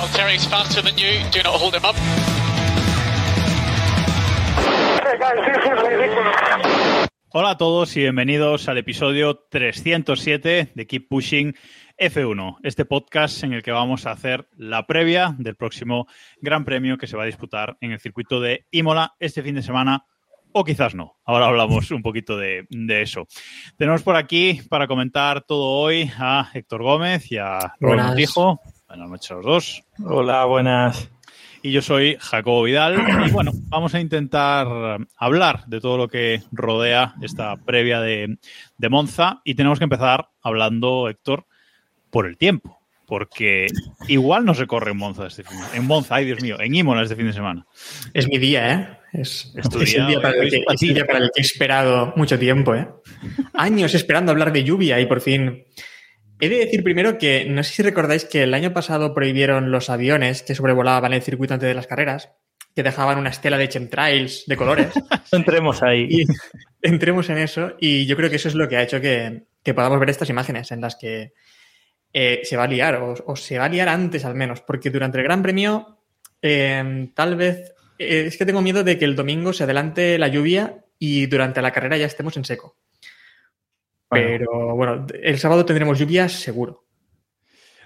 Valtteri's faster than you. Do not hold him up. Hey guys, this is ridiculous. Hola a todos y bienvenidos al episodio 307 de Keep Pushing F1, este podcast en el que vamos a hacer la previa del próximo Gran Premio que se va a disputar en el circuito de Imola este fin de semana, o quizás no. Ahora hablamos un poquito de, de eso. Tenemos por aquí para comentar todo hoy a Héctor Gómez y a Rubén Buenas. Montijo. Buenas noches a los dos. Hola, buenas. Y yo soy Jacobo Vidal. Y bueno, vamos a intentar hablar de todo lo que rodea esta previa de, de Monza. Y tenemos que empezar hablando, Héctor, por el tiempo. Porque igual no se corre en Monza este fin de En Monza, ay Dios mío, en Imola este fin de semana. Es mi día, ¿eh? Es, Es tu es el día para el, que, es el día para el que he esperado mucho tiempo, ¿eh? Años esperando hablar de lluvia y por fin. He de decir primero que no sé si recordáis que el año pasado prohibieron los aviones que sobrevolaban el circuito antes de las carreras, que dejaban una estela de chemtrails de colores. Entremos ahí. y entremos en eso y yo creo que eso es lo que ha hecho que, que podamos ver estas imágenes en las que eh, se va a liar, o, o se va a liar antes al menos, porque durante el Gran Premio eh, tal vez eh, es que tengo miedo de que el domingo se adelante la lluvia y durante la carrera ya estemos en seco. Pero bueno, el sábado tendremos lluvia seguro.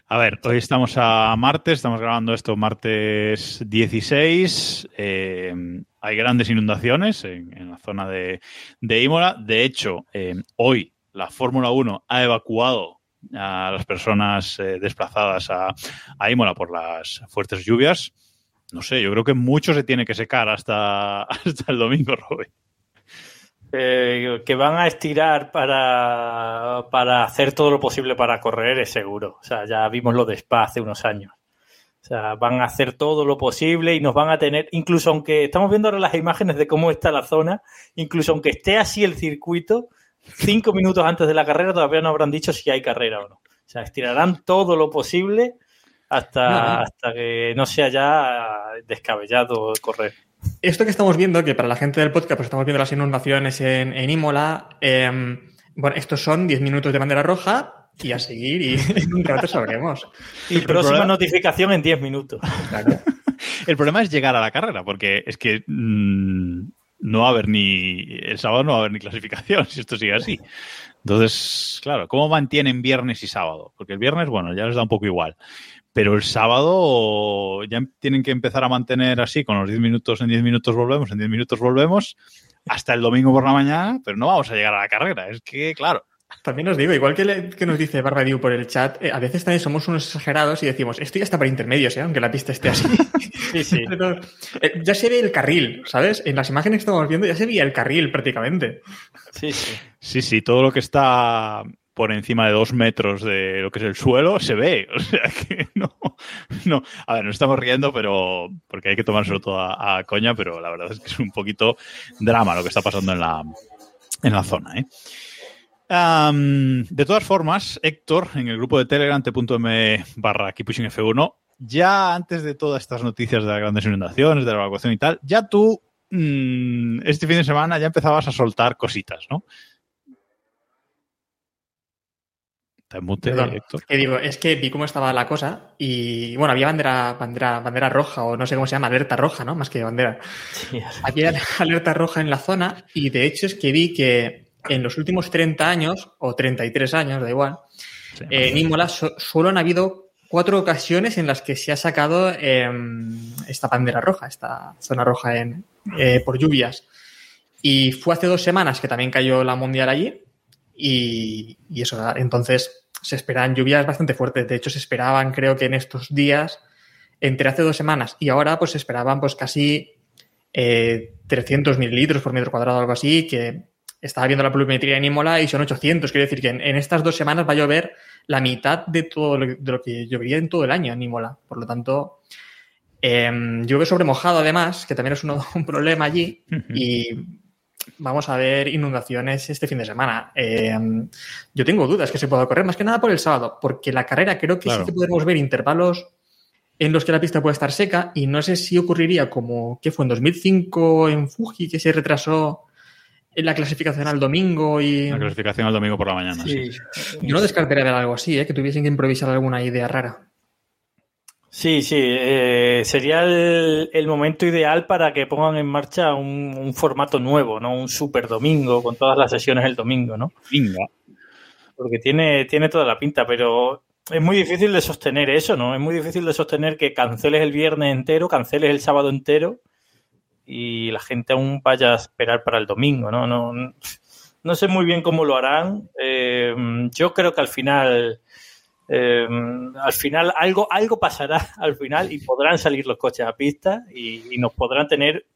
A ver, hoy estamos a martes, estamos grabando esto martes 16. eh, hay grandes inundaciones en, en la zona de, de Imola. De hecho, eh, hoy la Fórmula 1 ha evacuado a las personas eh, desplazadas a, a Imola por las fuertes lluvias. No sé, yo creo que mucho se tiene que secar hasta, hasta el domingo, Robin. Eh, que van a estirar para, para hacer todo lo posible para correr, es seguro. O sea, ya vimos lo de Spa hace unos años. O sea, van a hacer todo lo posible y nos van a tener, incluso aunque estamos viendo ahora las imágenes de cómo está la zona, incluso aunque esté así el circuito, cinco minutos antes de la carrera todavía no habrán dicho si hay carrera o no. O sea, estirarán todo lo posible hasta, No. hasta que no sea ya descabellado correr. Esto que estamos viendo, que para la gente del podcast, pues estamos viendo las inundaciones en, en Imola. eh, bueno, estos son 10 minutos de bandera roja y a seguir y en un rato sabremos. Y próxima problema- notificación en 10 minutos. Claro. El problema es llegar a la carrera, porque es que mm, no va a haber ni. El sábado no va a haber ni clasificación si esto sigue así. Entonces, claro, ¿cómo mantienen viernes y sábado? Porque el viernes, bueno, ya les da un poco igual. Pero el sábado ya tienen que empezar a mantener así, con los 10 minutos, en 10 minutos volvemos, en 10 minutos volvemos, hasta el domingo por la mañana, pero no vamos a llegar a la carrera. Es que, claro, También os digo, igual que, le- que nos dice Barbadiu por el chat, eh, a veces también somos unos exagerados y decimos, esto ya está para intermedios, ¿eh? aunque la pista esté así. Sí, sí. Pero, eh, ya se ve el carril, ¿sabes? En las imágenes que estamos viendo ya se veía el carril prácticamente. Sí, sí. Sí, sí, todo lo que está por encima de dos metros de lo que es el suelo se ve. O sea que no, no. A ver, nos estamos riendo, pero porque hay que tomárselo todo a, coña, pero la verdad es que es un poquito drama lo que está pasando en la, en la zona. ¿eh? De todas formas, Héctor, en el grupo de Telegram, t.m barra Keeppushing F1, ya antes de todas estas noticias de las grandes inundaciones, de la evacuación y tal, ya tú mm, este fin de semana ya empezabas a soltar cositas, ¿no? Está en mute, Perdón. Héctor. Que digo, es que vi cómo estaba la cosa y, bueno, había bandera, bandera, bandera roja o no sé cómo se llama, alerta roja, ¿no? Más que bandera. Sí, Había alerta roja en la zona y de hecho es que vi que en los últimos 30 años, o 33 años, da igual, Sí. eh, en Imola so- solo han habido cuatro ocasiones en las que se ha sacado em, esta bandera roja, esta zona roja en, eh, por lluvias. Y fue hace dos semanas que también cayó la mundial allí y, y eso, entonces se esperan lluvias bastante fuertes. De hecho, se esperaban, creo que en estos días, entre hace dos semanas y ahora, pues se esperaban pues casi eh, 300 mililitros por metro cuadrado, algo así, que estaba viendo la pluviometría en Imola y son 800. Quiere decir que en, en estas dos semanas va a llover la mitad de todo lo, de lo que llovería en todo el año en Imola. Por lo tanto, Eh, llueve sobre mojado, además, que también es uno- un problema allí. Y vamos a ver inundaciones este fin de semana. Eh, yo tengo dudas que se pueda correr, más que nada por el sábado, porque la carrera creo que Claro. sí que podemos ver intervalos en los que la pista puede estar seca y no sé si ocurriría como, ¿qué fue? En 2005 en Fuji, que se retrasó en la clasificación al domingo y... La clasificación el domingo por la mañana. Sí. Yo no descartaría ver algo así, ¿eh? que tuviesen que improvisar alguna idea rara. Sí, sí, eh, sería el, el momento ideal para que pongan en marcha un, un formato nuevo, ¿no? Un super domingo con todas las sesiones el domingo, ¿no? Venga. Porque tiene, tiene toda la pinta, pero es muy difícil de sostener eso, ¿no? Es muy difícil de sostener que canceles el viernes entero, canceles el sábado entero y la gente aún vaya a esperar para el domingo, ¿no? No, no sé muy bien cómo lo harán. Eh, yo creo que al final, eh, al final algo, algo pasará al final y podrán salir los coches a pista y, y nos podrán tener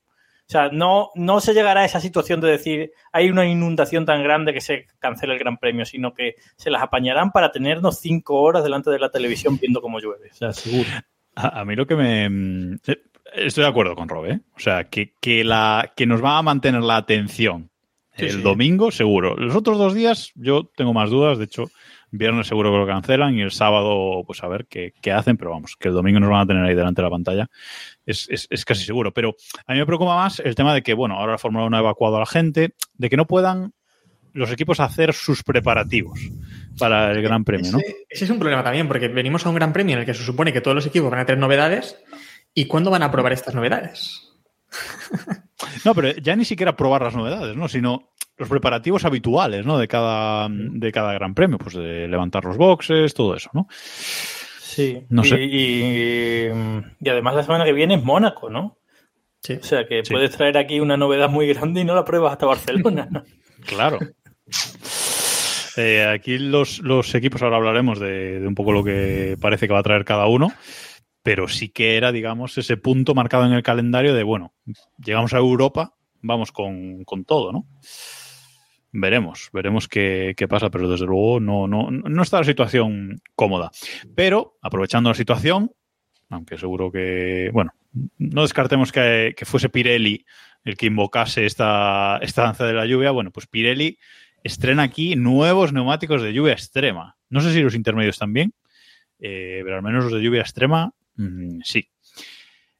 o sea, no, no se llegará a esa situación de decir hay una inundación tan grande que se cancela el Gran Premio, sino que se las apañarán para tenernos cinco horas delante de la televisión viendo cómo llueve. O sea, seguro. A, a mí lo que me. mm, eh, Estoy de acuerdo con Rob, ¿eh? O sea, que, que, la, que nos va a mantener la atención Sí, el sí. domingo, seguro. Los otros dos días, yo tengo más dudas. De hecho, viernes seguro que lo cancelan y el sábado, pues a ver qué, qué hacen. Pero vamos, que el domingo nos van a tener ahí delante de la pantalla. Es, es, es casi seguro. Pero a mí me preocupa más el tema de que, bueno, ahora la Fórmula 1 ha evacuado a la gente, de que no puedan los equipos hacer sus preparativos para el Gran Premio, ¿no? Ese, ese es un problema también, porque venimos a un gran premio en el que se supone que todos los equipos van a tener novedades. ¿Y cuándo van a probar estas novedades? No, pero ya ni siquiera probar las novedades, ¿no? Sino los preparativos habituales, ¿no? De cada, de cada gran premio, pues de levantar los boxes, todo eso, ¿no? Sí. No y, sé. Y, y además la semana que viene es Mónaco, ¿no? Sí. O sea que Sí. puedes traer aquí una novedad muy grande y no la pruebas hasta Barcelona. Claro. Eh, aquí los, los equipos, ahora hablaremos de, de un poco lo que parece que va a traer cada uno, pero sí que era, digamos, ese punto marcado en el calendario de, bueno, llegamos a Europa, vamos con, con todo, ¿no? Veremos, veremos qué, qué pasa, pero desde luego no, no, no está la situación cómoda. Pero, aprovechando la situación, aunque seguro que, bueno, no descartemos que, que fuese Pirelli el que invocase esta, esta danza de la lluvia, bueno, pues Pirelli estrena aquí nuevos neumáticos de lluvia extrema. No sé si los intermedios también, eh, pero al menos los de lluvia extrema, mm, sí.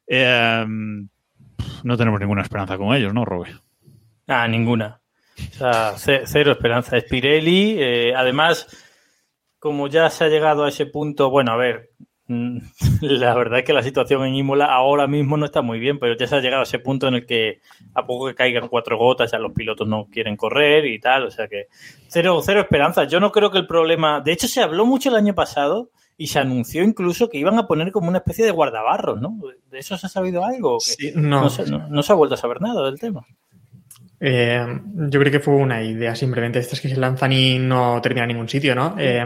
Eh, no tenemos ninguna esperanza con ellos, ¿no, Robe? Ah, ninguna. O sea, ce- cero esperanza. Es Pirelli. eh, además, como ya se ha llegado a ese punto, bueno, a ver, mm, la verdad es que la situación en Imola ahora mismo no está muy bien, pero ya se ha llegado a ese punto en el que a poco que caigan cuatro gotas ya los pilotos no quieren correr y tal, o sea que cero, cero esperanza. Yo no creo que el problema, de hecho se habló mucho el año pasado y se anunció incluso que iban a poner como una especie de guardabarros, ¿no? ¿De eso se ha sabido algo? Sí, no. No, se, no- no se ha vuelto a saber nada del tema. Eh, yo creo que fue una idea simplemente estas que se lanzan y no terminan en ningún sitio, ¿no? Eh,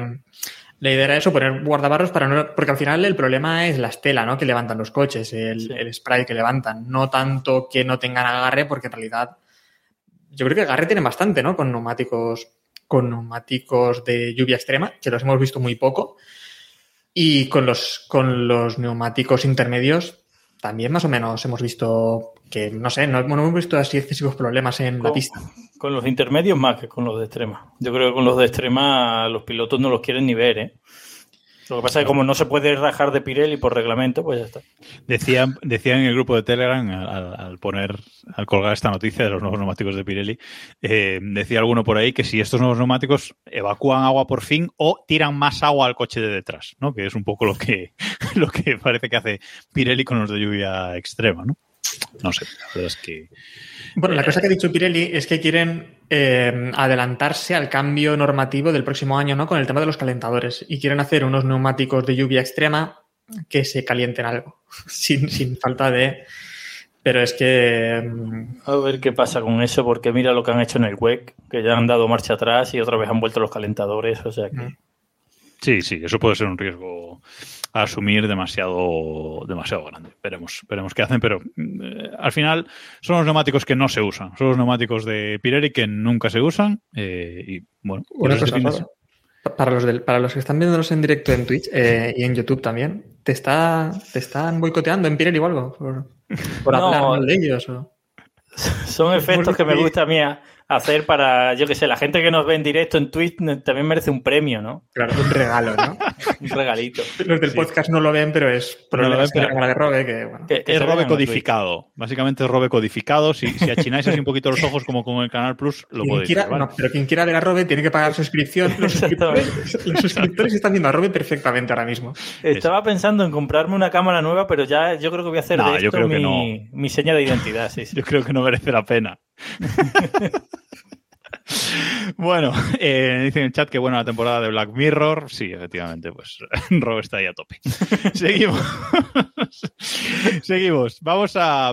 la idea era eso, poner guardabarros para no... Porque al final el problema es la estela, ¿no? Que levantan los coches, el, Sí. el spray que levantan. No tanto que no tengan agarre, porque en realidad yo creo que agarre tiene bastante, ¿no? Con neumáticos, con neumáticos de lluvia extrema, que los hemos visto muy poco. Y con los, con los neumáticos intermedios también más o menos hemos visto que, no sé, no, no hemos visto así excesivos problemas en la pista. Con los intermedios más que con los de extrema. Yo creo que con los de extrema los pilotos no los quieren ni ver, ¿eh? Lo que pasa es que como no se puede rajar de Pirelli por reglamento, pues ya está. Decían, decían en el grupo de Telegram, al, al poner, al colgar esta noticia de los nuevos neumáticos de Pirelli, eh, decía alguno por ahí que si estos nuevos neumáticos evacúan agua por fin o tiran más agua al coche de detrás, ¿no? Que es un poco lo que, lo que parece que hace Pirelli con los de lluvia extrema, ¿no? No sé, la verdad es que. Bueno, la cosa que ha dicho Pirelli es que quieren eh, adelantarse al cambio normativo del próximo año, ¿no? Con el tema de los calentadores. Y quieren hacer unos neumáticos de lluvia extrema que se calienten algo. sin, sin falta de. Pero es que. mm, A ver qué pasa con eso, porque mira lo que han hecho en el WEC, que ya han dado marcha atrás y otra vez han vuelto los calentadores, o sea que... Mm. Sí, sí, eso puede ser un riesgo a asumir demasiado, demasiado grande. Veremos, veremos qué hacen, pero eh, al final son los neumáticos que no se usan. Son los neumáticos de Pirelli que nunca se usan. eh, y bueno, Una cosa de Para los, del- para los que están viéndonos en directo en Twitch eh, y en YouTube también, ¿te, está, ¿te están boicoteando en Pirelli o algo? Por, por No. hablar mal de ellos. o- Son efectos que me gusta a mí hacer para, yo que sé, la gente que nos ve en directo en Twitch también merece un premio, ¿no? Claro, un regalo, ¿no? Un regalito. Los del podcast no lo ven, pero es ven, la pero- cámara de Robe, que bueno. Que- que Es robe codificado. Básicamente es robe codificado. Si, si achináis así un poquito los ojos como con el Canal Plus, lo Quien podéis quiera, ver, ¿vale? no, pero quien quiera ver a Robe tiene que pagar suscripción. Los suscriptores, los suscriptores están viendo a Robe perfectamente ahora mismo. Estaba pensando en comprarme una cámara nueva, pero ya yo creo que voy a hacer No, de yo esto creo que mi, mi seña de identidad. Sí, sí. Yo creo que no merece la pena. bueno, eh, dice en el chat que bueno la temporada de Black Mirror. Sí, efectivamente, pues Rob está ahí a tope. Seguimos. Seguimos. Vamos a.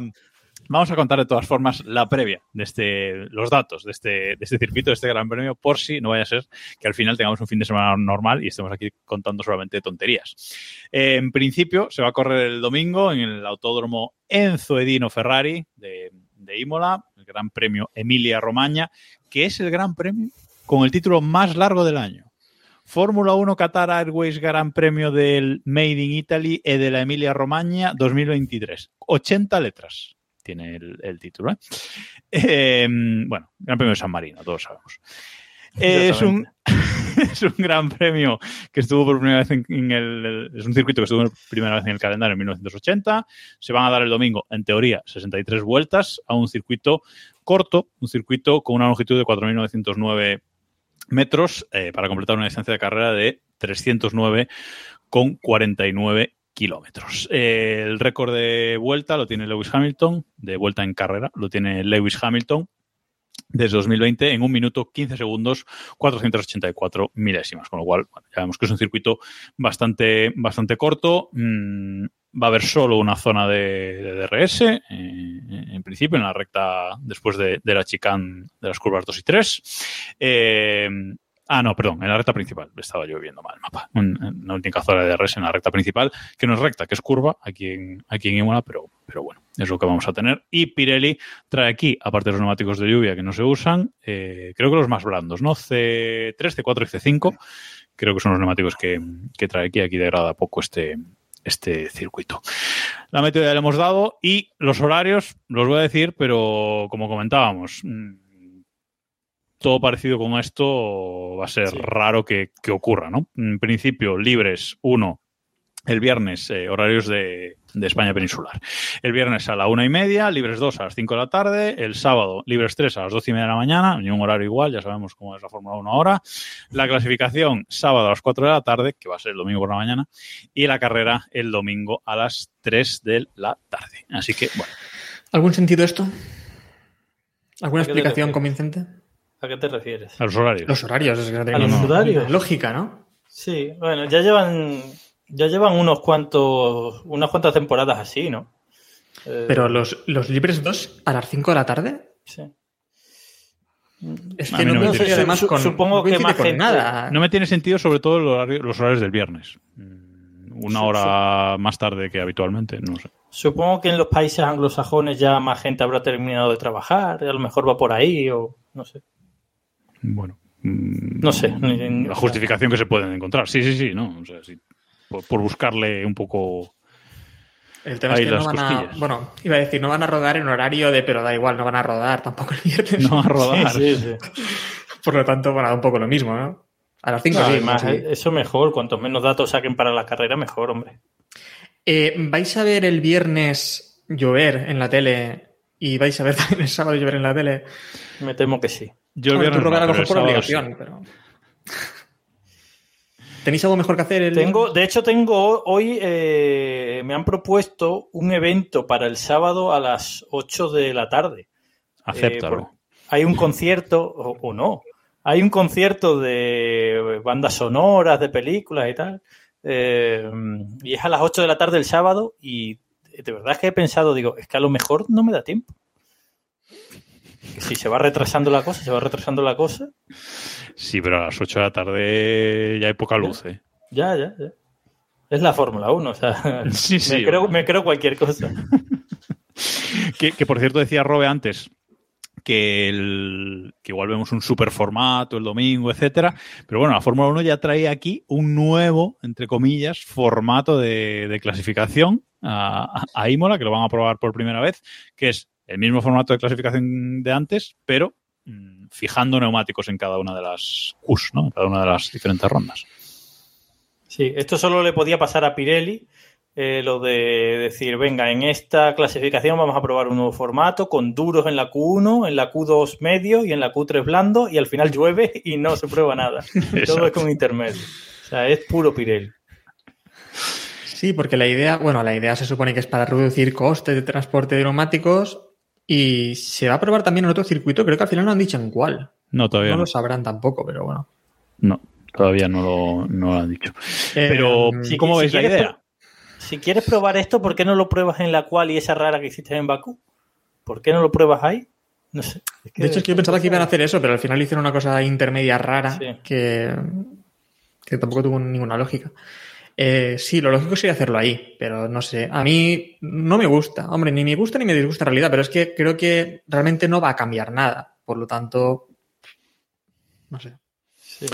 Vamos a contar de todas formas la previa de este, los datos de este, de este circuito, de este gran premio, por si no vaya a ser que al final tengamos un fin de semana normal y estemos aquí contando solamente tonterías. Eh, en principio, se va a correr el domingo en el autódromo Enzo Edino Ferrari de, de Imola, el Gran Premio Emilia Romagna, que es el Gran Premio con el título más largo del año. Fórmula 1 Qatar Airways Gran Premio del Made in Italy e de la Emilia Romagna 2023. 80 letras tiene el, el título. ¿eh? Eh, bueno, Gran Premio de San Marino, todos sabemos. Eh, es, un, es un gran premio que estuvo por primera vez en, en el. Es un circuito que estuvo por primera vez en el calendario en 1980. Se van a dar el domingo, en teoría, 63 vueltas a un circuito corto, un circuito con una longitud de 4.909 metros eh, para completar una distancia de carrera de 309,49 kilómetros. Eh, el récord de vuelta lo tiene Lewis Hamilton, de vuelta en carrera, lo tiene Lewis Hamilton desde 2020 en un minuto 15 segundos 484 milésimas, con lo cual bueno, ya vemos que es un circuito bastante, bastante corto. Mm, va a haber solo una zona de, DRS, eh, en principio, en la recta después de, la chicane de las curvas 2 y 3. Eh, Ah, no, perdón, en la recta principal. Estaba yo viendo mal el mapa. La única zona de DRS en la recta principal, que no es recta, que es curva aquí en, aquí en Imola, pero, pero bueno, es lo que vamos a tener. Y Pirelli trae aquí, aparte de los neumáticos de lluvia que no se usan, eh, creo que los más blandos, ¿no? C3, C4 y C5. Creo que son los neumáticos que, que trae aquí. Aquí degrada poco este, este circuito. La ya le hemos dado y los horarios los voy a decir, pero como comentábamos, mm, todo parecido con esto va a ser Sí. raro que, que ocurra, ¿no? En principio, libres uno el viernes, eh, horarios de, de España peninsular. El viernes a la una y media, libres dos a las cinco de la tarde. El sábado, libres tres a las doce y media de la mañana. Ni un horario igual, ya sabemos cómo es la Fórmula 1 ahora. La clasificación, sábado a las cuatro de la tarde, que va a ser el domingo por la mañana. Y la carrera el domingo a las tres de la tarde. Así que, bueno. ¿Algún sentido esto? ¿Alguna ¿A qué te explicación convincente? ¿A qué te refieres? A los horarios. Los horarios, es que no tiene ¿A los horarios? lógica, ¿no? Sí, bueno, ya llevan ya llevan unos cuantos unas cuantas temporadas así, ¿no? Eh, Pero los, los libres 2 a las 5 de la tarde. sí. Es que no, no me coincide interesa. además con, supongo no que más con gente- nada. No me tiene sentido, sobre todo, los horarios, los horarios del viernes. Mm, Una hora más tarde que habitualmente, no sé. Supongo que en los países anglosajones ya más gente habrá terminado de trabajar, a lo mejor va por ahí o no sé. Bueno. mm, No sé. ni- La justificación que se pueden encontrar. Sí, sí, sí, ¿no? O sea, sí, por, por buscarle un poco. El tema Ahí es que no van a. Bueno, iba a decir, no van a rodar en horario de, pero da igual, no van a rodar tampoco el viernes. No a rodar. Sí, sí. Por lo tanto, bueno, da un poco lo mismo, ¿no? A las 5 No, sí, además, sí. eso mejor, cuanto menos datos saquen para la carrera, mejor, hombre. Eh, ¿Vais a ver el viernes llover en la tele y vais a ver también el sábado llover en la tele? Me temo que sí. Yo el Bueno, viernes tú, Robert, no, a lo pero mejor el por sábado obligación, pero... ¿Tenéis algo mejor que hacer? El... Tengo, de hecho, tengo hoy, eh, me han propuesto un evento para el sábado a las 8 de la tarde. Acéptalo. Eh, por- hay un concierto, o, o no, hay un concierto de bandas sonoras, de películas y tal, eh, y es a las 8 de la tarde el sábado y de verdad es que he pensado, digo, es que a lo mejor no me da tiempo. Si se va retrasando la cosa, se va retrasando la cosa, Sí, pero a las 8 de la tarde ya hay poca luz, ¿eh? ya, ya, ya. Es la Fórmula 1, o sea, Sí, sí. me, creo, me creo cualquier cosa. Que, que, por cierto decía Robe antes que, el, que igual vemos un super formato el domingo, etcétera. Pero bueno, la Fórmula 1 ya trae aquí un nuevo, entre comillas, formato de, de clasificación a, a, Imola, que lo van a probar por primera vez, que es el mismo formato de clasificación de antes, pero mmm, fijando neumáticos en cada una de las Qs, ¿no? En cada una de las diferentes rondas. Sí, esto solo le podía pasar a Pirelli, eh, lo de decir, venga, en esta clasificación vamos a probar un nuevo formato con duros en la Q1, en la Q2 medio y en la Q3 blando y al final llueve y no se prueba nada. Todo es con intermedio. O sea, es puro Pirelli. Sí, porque la idea, bueno, la idea se supone que es para reducir costes de transporte de neumáticos y se va a probar también en otro circuito, creo que al final no han dicho en cuál. No, todavía no. no. lo sabrán tampoco, pero bueno. No, todavía no lo, no lo han dicho. Eh, Pero, si- ¿cómo si veis la quieres idea? Si quieres probar esto, ¿por qué no lo pruebas en la cual y esa rara que hiciste en Bakú? ¿Por qué no lo pruebas ahí? No sé. Es que- De hecho, es que yo pensaba que iban a hacer eso, pero al final hicieron una cosa intermedia rara Sí. que, que tampoco tuvo ninguna lógica. Eh, sí, lo lógico sería hacerlo ahí, pero no sé. A mí no me gusta. Hombre, ni me gusta ni me disgusta en realidad, pero es que creo que realmente no va a cambiar nada. Por lo tanto, no sé. Sí.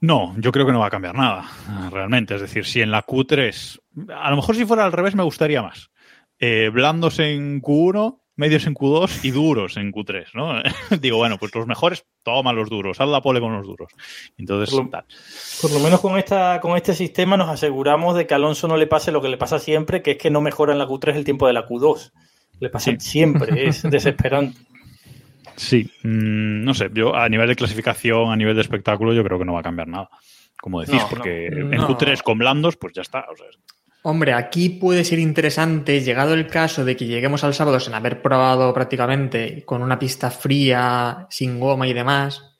No, yo creo que no va a cambiar nada, realmente. Es decir, si en la Q3, a lo mejor si fuera al revés me gustaría más. Eh, blandos en Q1, medios en Q2 y duros en Q3, ¿no? Digo, bueno, pues los mejores, toma los duros, haz la pole con los duros. Entonces, Por lo- tal. Por lo menos con esta, con este sistema nos aseguramos de que a Alonso no le pase lo que le pasa siempre, que es que no mejora en la Q3 el tiempo de la Q2. Le pasa Sí. siempre, es desesperante. Sí, mm, no sé, yo a nivel de clasificación, a nivel de espectáculo, yo creo que no va a cambiar nada. Como decís, No, porque no. en No. Q3 con blandos, pues ya está. o sea, Hombre, aquí puede ser interesante, llegado el caso de que lleguemos al sábado sin haber probado prácticamente con una pista fría, sin goma y demás.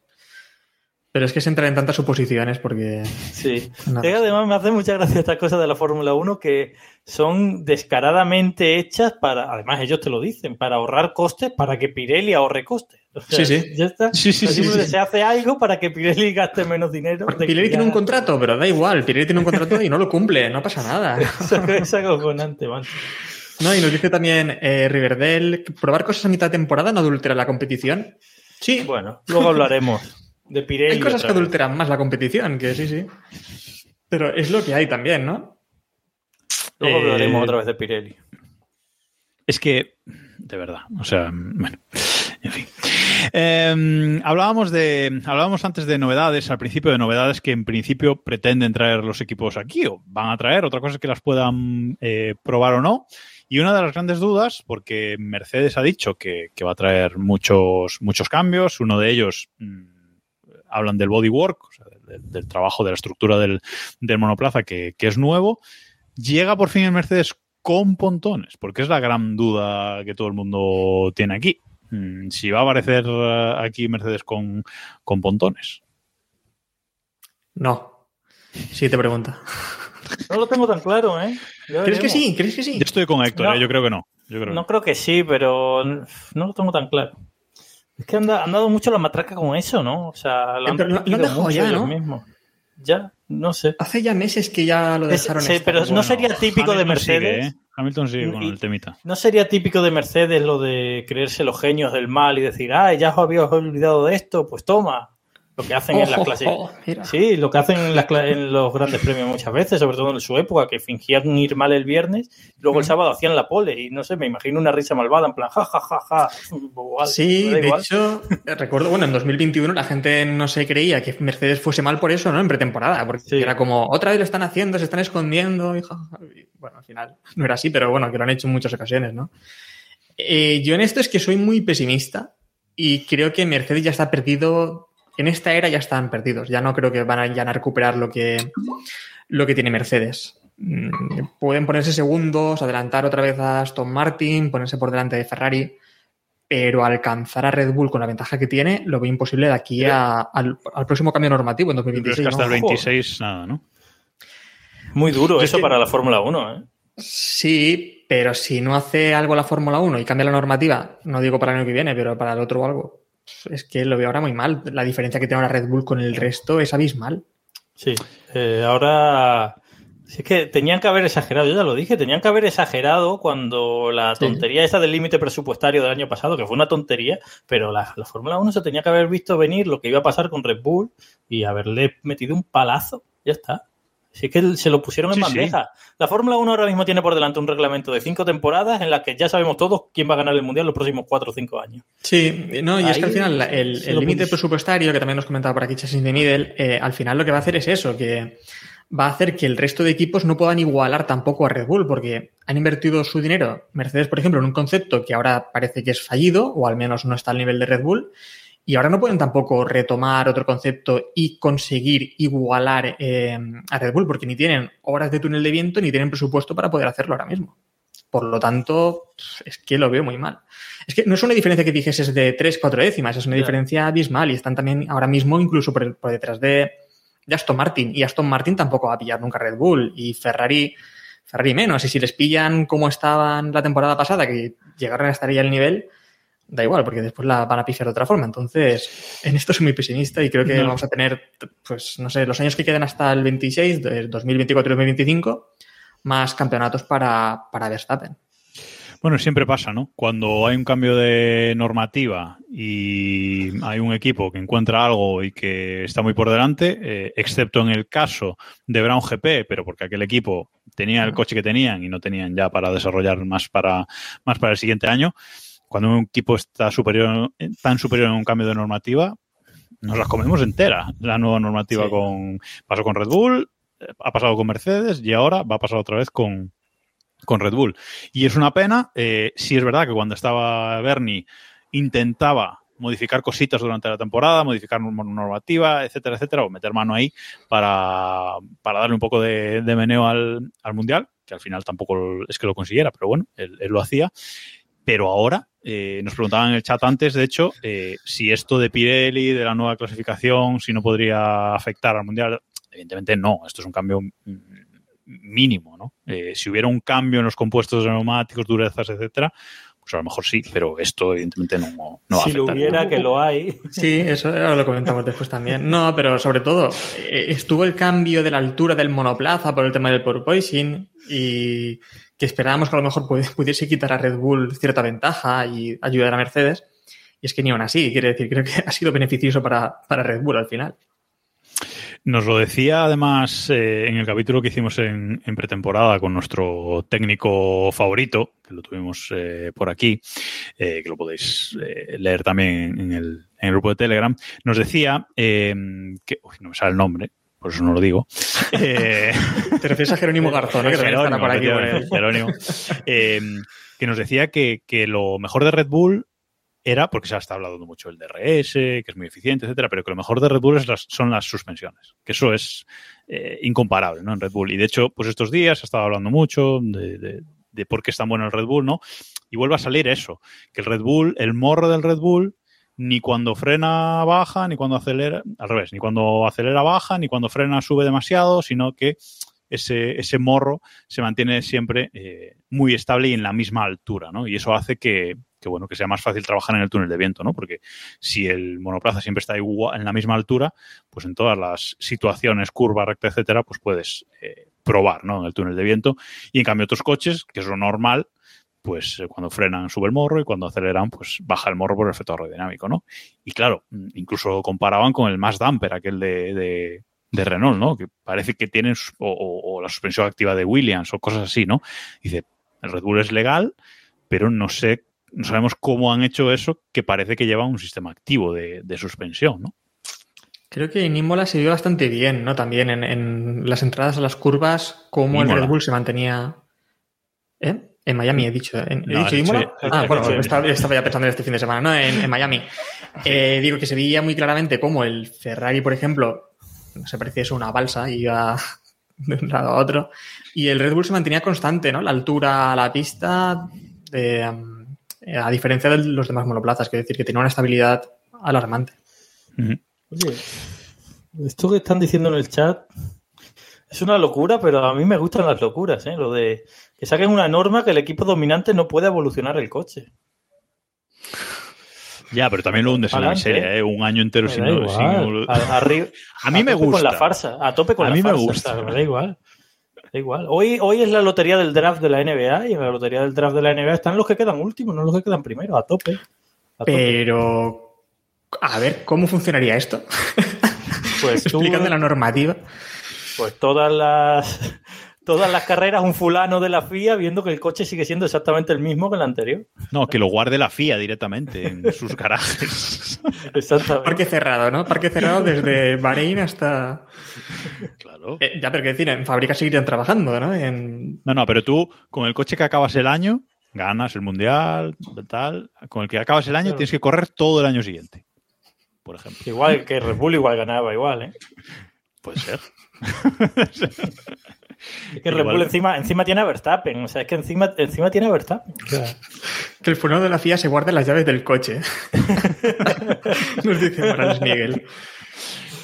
Pero es que se entran en tantas suposiciones porque. Sí. No. Y además me hace mucha gracia estas cosas de la Fórmula 1 que son descaradamente hechas para, además ellos te lo dicen, para ahorrar costes, para que Pirelli ahorre costes. O sea, Sí, sí. Ya está. Sí, sí, sí. Se hace algo para que Pirelli gaste menos dinero. Pirelli tiene un contrato, pero da igual. Pirelli tiene un contrato y no lo cumple, no pasa nada. es acojonante, macho. No, y nos dice también eh, Riverdale, probar cosas a mitad de temporada no adultera la competición. Sí, Bueno, luego hablaremos de Pirelli. hay cosas que vez. adulteran más la competición, que sí, sí. Pero es lo que hay también, ¿no? Luego Eh, hablaremos otra vez de Pirelli. Es que, de verdad, o sea, bueno, en fin. Eh, hablábamos de, hablábamos antes de novedades, al principio de novedades que en principio pretenden traer los equipos aquí o van a traer, otra cosa es que las puedan eh, probar o no. Y una de las grandes dudas, porque Mercedes ha dicho que, que va a traer muchos, muchos cambios, uno de ellos mm, hablan del bodywork, o sea, del, del trabajo de la estructura del, del monoplaza que, que es nuevo, llega por fin el Mercedes con pontones, porque es la gran duda que todo el mundo tiene aquí. Mm, Si va a aparecer eh, aquí Mercedes con, con pontones. No. Sí, te pregunta. No lo tengo tan claro, ¿eh? Ya ¿Crees que sí? ¿Crees que sí? Yo estoy con Héctor, No. ¿eh? yo creo que no. Yo creo que No creo que sí, pero no lo tengo tan claro. Es que han, da- han dado mucho la matraca con eso, ¿no? O sea, lo han pero lo- lo han dejado mucho ya, ellos ¿no? mismos. Ya, no sé. Hace ya meses que ya lo Es- dejaron sí, pero no sería típico de Hamilton sigue, Mercedes. ¿eh? Hamilton sigue con Y- el temita. ¿No sería típico de Mercedes lo de creerse los genios del mal y decir, ah, ya os habíais olvidado de esto? Pues toma. Lo que hacen en las clases. oh. Sí, lo que hacen en, las en los grandes premios muchas veces, sobre todo en su época, que fingían ir mal el viernes, luego el sábado hacían la pole. Y no sé, me imagino una risa malvada, en plan, ja, ja, ja, ja. Igual, Sí, de igual. hecho, eh, recuerdo, bueno, en 2021 la gente no se creía que Mercedes fuese mal por eso, ¿no? En pretemporada, porque Sí. era como, otra vez lo están haciendo, se están escondiendo, y ja, ja, ja. Y, bueno, al final no era así, pero bueno, que lo han hecho en muchas ocasiones, ¿no? Eh, yo en esto es que soy muy pesimista y creo que Mercedes ya está perdido, en esta era ya están perdidos, ya no creo que van a, ya a recuperar lo que, lo que tiene Mercedes. Mm, Pueden ponerse segundos, adelantar otra vez a Aston Martin, ponerse por delante de Ferrari, pero alcanzar a Red Bull con la ventaja que tiene lo veo imposible de aquí a- al, al próximo cambio normativo en Pero es 2026. que hasta el ¿no? 26 nada, ¿no? Muy duro Yo eso es que- para la Fórmula 1, ¿eh? Sí, pero si no hace algo la Fórmula 1 y cambia la normativa, no digo para el año que viene, pero para el otro o algo, es que lo veo ahora muy mal. La diferencia que tiene ahora Red Bull con el resto es abismal. Sí. Eh, ahora, Si es que tenían que haber exagerado, yo ya lo dije, tenían que haber exagerado cuando la tontería esa del límite presupuestario del año pasado, que fue una tontería, pero la, la Fórmula 1 se tenía que haber visto venir lo que iba a pasar con Red Bull y haberle metido un palazo. Ya está. Si es que se lo pusieron en Sí, bandeja. La Fórmula 1 ahora mismo tiene por delante un reglamento de cinco temporadas en las que ya sabemos todos quién va a ganar el Mundial los próximos cuatro o cinco años. Sí, no, y es que al final el límite presupuestario, que también nos comentaba por aquí Chassis de Middle, eh, al final lo que va a hacer es eso, que va a hacer que el resto de equipos no puedan igualar tampoco a Red Bull, porque han invertido su dinero, Mercedes, por ejemplo, en un concepto que ahora parece que es fallido, o al menos no está al nivel de Red Bull, y ahora no pueden tampoco retomar otro concepto y conseguir igualar eh, a Red Bull, porque ni tienen horas de túnel de viento ni tienen presupuesto para poder hacerlo ahora mismo. Por lo tanto, es que lo veo muy mal. Es que no es una diferencia que dijeses de 3, 4 décimas, es una Ya. diferencia abismal y están también ahora mismo incluso por, detrás de, de Aston Martin. Y Aston Martin tampoco va a pillar nunca Red Bull y Ferrari, Ferrari menos. Y si les pillan como estaban la temporada pasada, que llegaron a estar ahí al nivel, da igual, porque después la van a pifiar de otra forma. Entonces, en esto soy muy pesimista y creo que No. vamos a tener, pues, no sé, los años que quedan hasta el 26, de 2024 y 2025, más campeonatos para, para Verstappen. Bueno, siempre pasa, ¿no? Cuando hay un cambio de normativa y hay un equipo que encuentra algo y que está muy por delante, eh, excepto en el caso de Brown GP, pero porque aquel equipo tenía el coche que tenían y no tenían ya para desarrollar más para, más para el siguiente año, cuando un equipo está superior, tan superior en un cambio de normativa, nos las comemos entera. La nueva normativa Sí. con pasó con Red Bull, ha pasado con Mercedes y ahora va a pasar otra vez con, con Red Bull. Y es una pena. Eh, sí es verdad que cuando estaba Bernie intentaba modificar cositas durante la temporada, modificar norm- normativa, etcétera, etcétera, o meter mano ahí para, para darle un poco de, de meneo al, al Mundial, que al final tampoco es que lo consiguiera, pero bueno, él, él lo hacía. Pero ahora, eh, nos preguntaban en el chat antes, de hecho, eh, si esto de Pirelli, de la nueva clasificación, si no podría afectar al Mundial. Evidentemente no, esto es un cambio mínimo, ¿no? Eh, si hubiera un cambio en los compuestos de neumáticos, durezas, etcétera, pues a lo mejor sí, pero esto evidentemente no, no va a si lo hubiera, que lo hay. Sí, eso lo comentamos después también. No, pero sobre todo, estuvo el cambio de la altura del monoplaza por el tema del porpoising y que esperábamos que a lo mejor pu- pudiese quitar a Red Bull cierta ventaja y ayudar a Mercedes. Y es que ni aún así, quiere decir, creo que ha sido beneficioso para, para Red Bull al final. Nos lo decía además eh, en el capítulo que hicimos en, pretemporada con nuestro técnico favorito, que lo tuvimos eh, por aquí, eh, que lo podéis leer también en el, en el grupo de Telegram. Nos decía que, uy, no me sale el nombre, por eso no lo digo. Eh, Te refieres a Jerónimo Garzón, ¿no? que Jerónimo, por aquí. por efectivamente, el- Jerónimo, eh, que nos decía que, que lo mejor de Red Bull era, porque se ha estado hablando mucho del DRS, que es muy eficiente, etcétera, pero que lo mejor de Red Bull es las- son las suspensiones, que eso es eh, incomparable ¿no? en Red Bull. Y de hecho, pues estos días se ha estado hablando mucho de, de- de por qué es tan bueno el Red Bull, ¿no? Y vuelve a salir eso, que el Red Bull, el morro del Red Bull, ni cuando frena baja, ni cuando acelera, al revés, ni cuando acelera baja, ni cuando frena sube demasiado, sino que ese, ese morro se mantiene siempre eh, muy estable y en la misma altura, ¿no? Y eso hace que, que, bueno, que sea más fácil trabajar en el túnel de viento, ¿no? Porque si el monoplaza siempre está en la misma altura, pues en todas las situaciones, curva, recta, etcétera, pues puedes eh, probar, ¿no? En el túnel de viento. Y en cambio otros coches, que es lo normal, pues eh, cuando frenan sube el morro y cuando aceleran, pues baja el morro por el efecto aerodinámico, ¿no? Y claro, mm, incluso comparaban con el más damper, aquel de, de, de Renault, ¿no? Que parece que tienen, o, o- o la suspensión activa de Williams o cosas así, ¿no? Dice, el Red Bull es legal, pero no sé, no sabemos cómo han hecho eso, que parece que lleva un sistema activo de, de suspensión, ¿no? Creo que en Imola se vio bastante bien, ¿no? También en, en las entradas a las curvas, cómo el. Red Bull se mantenía. ¿Eh? En Miami he dicho. ¿En- ¿He No, dicho Imola? ah, bueno, estaba, estaba ya pensando en este fin de semana, ¿no? En, en Miami. Eh, digo que se veía muy claramente cómo el Ferrari, por ejemplo, se parecía eso a una balsa, iba de un lado a otro. Y el Red Bull se mantenía constante, ¿no? La altura a la pista, de, um, a diferencia de los demás monoplazas, quiero decir que tenía una estabilidad alarmante. Oye, esto que están diciendo en el chat es una locura, pero a mí me gustan las locuras, ¿eh? Lo de que saquen una norma que el equipo dominante no puede evolucionar el coche. Ya, pero también lo hundes en la miseria, ¿eh? Un año entero Me sin, sin A, arri- A mí me tope gusta. Con la farsa, a tope con A la mí me gusta. o sea, me da igual. Da igual. Hoy, hoy es la lotería del draft de la NBA y en la lotería del draft de la NBA están los que quedan últimos, no los que quedan primero, a tope. A tope. Pero, a ver, ¿cómo funcionaría esto? Pues tú- Explicando la normativa. Pues todas las todas las carreras, un fulano de la FIA viendo que el coche sigue siendo exactamente el mismo que el anterior. No, que lo guarde la FIA directamente en sus garajes. Exactamente. Parque cerrado, ¿no? Parque cerrado desde Bahrein hasta... claro. Eh, ya, pero qué decir, en fábricas seguirían trabajando, ¿no? En... No, no, pero tú, con el coche que acabas el año, ganas el mundial, tal. Con el que acabas el año, Claro. tienes que correr todo el año siguiente. Por ejemplo. Igual que Red Bull igual ganaba igual, ¿eh? Puede ser. Es que Red. Bull encima, encima tiene a Verstappen. O sea, es que encima, encima tiene a Verstappen. Que el fulano de la FIA se guarde las llaves del coche. Nos dice Morales Miguel.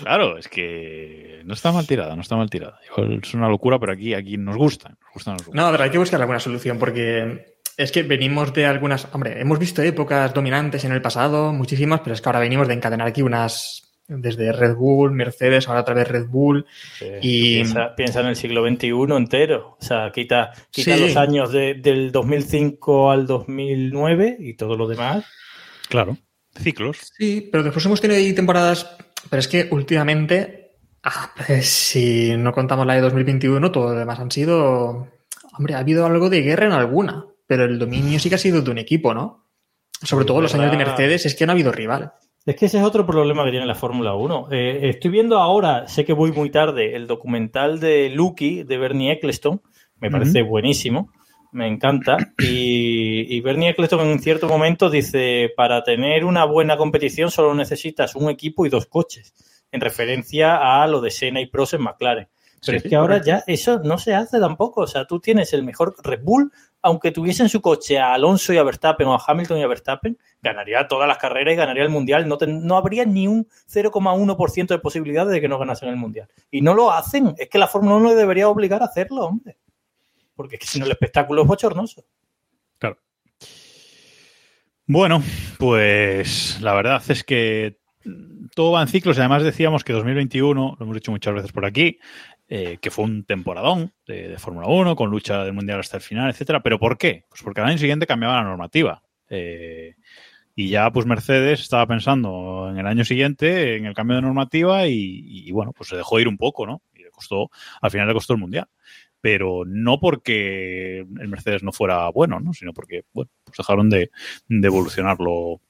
Claro, es que no está mal tirada, no está mal tirada. Igual Es una locura, pero aquí, aquí nos gusta. Nos gusta, nos gusta. No, pero hay que buscar alguna solución porque es que venimos de algunas. Hombre, hemos visto épocas dominantes en el pasado, muchísimas, pero es que ahora venimos de encadenar aquí unas. Desde Red Bull, Mercedes, ahora otra vez Red Bull. Y- piensa, piensa en el siglo XXI entero. O sea, quita, quita Sí. los años de- del 2005 al 2009 y todo lo demás. Claro. Ciclos. Sí, pero después hemos tenido ahí temporadas. Pero es que últimamente. ah, pues, si no contamos la de 2021, todo lo demás han sido. Hombre, ha habido algo de guerra en alguna, pero el dominio sí que ha sido de un equipo, ¿no? Sobre Sí, todo los años de. Mercedes, es que no ha habido rival. Es que ese es otro problema que tiene la Fórmula 1. Eh, estoy viendo ahora, sé que voy muy tarde, el documental de Lucky, de Bernie Eccleston. Me parece buenísimo, me encanta. Y, y Bernie Eccleston en cierto momento dice, para tener una buena competición solo necesitas un equipo y dos coches, en referencia a lo de Senna y Prost en McLaren. Pero Sí, es que ahora ya eso no se hace tampoco. O sea, tú tienes el mejor Red Bull, aunque tuviese en su coche a Alonso y a Verstappen o a Hamilton y a Verstappen, ganaría todas las carreras y ganaría el Mundial. No, habría ni un 0,1% de posibilidades de que no ganasen el Mundial. Y no lo hacen. Es que la Fórmula 1 debería obligar a hacerlo, hombre. Porque es que si no el espectáculo es bochornoso. Claro. Bueno, pues la verdad es que todo va en ciclos y además decíamos que 2021, lo hemos dicho muchas veces por aquí, eh, que fue un temporadón de, Fórmula 1 con lucha del Mundial hasta el final, etcétera. ¿Pero por qué? Pues porque al año siguiente cambiaba la normativa. Eh, y ya pues Mercedes estaba pensando en el año siguiente en el cambio de normativa y, bueno, pues se dejó ir un poco, ¿no? Y le costó, al final le costó el Mundial pero no porque el Mercedes no fuera bueno, ¿no? sino porque bueno, pues dejaron de, de evolucionarlo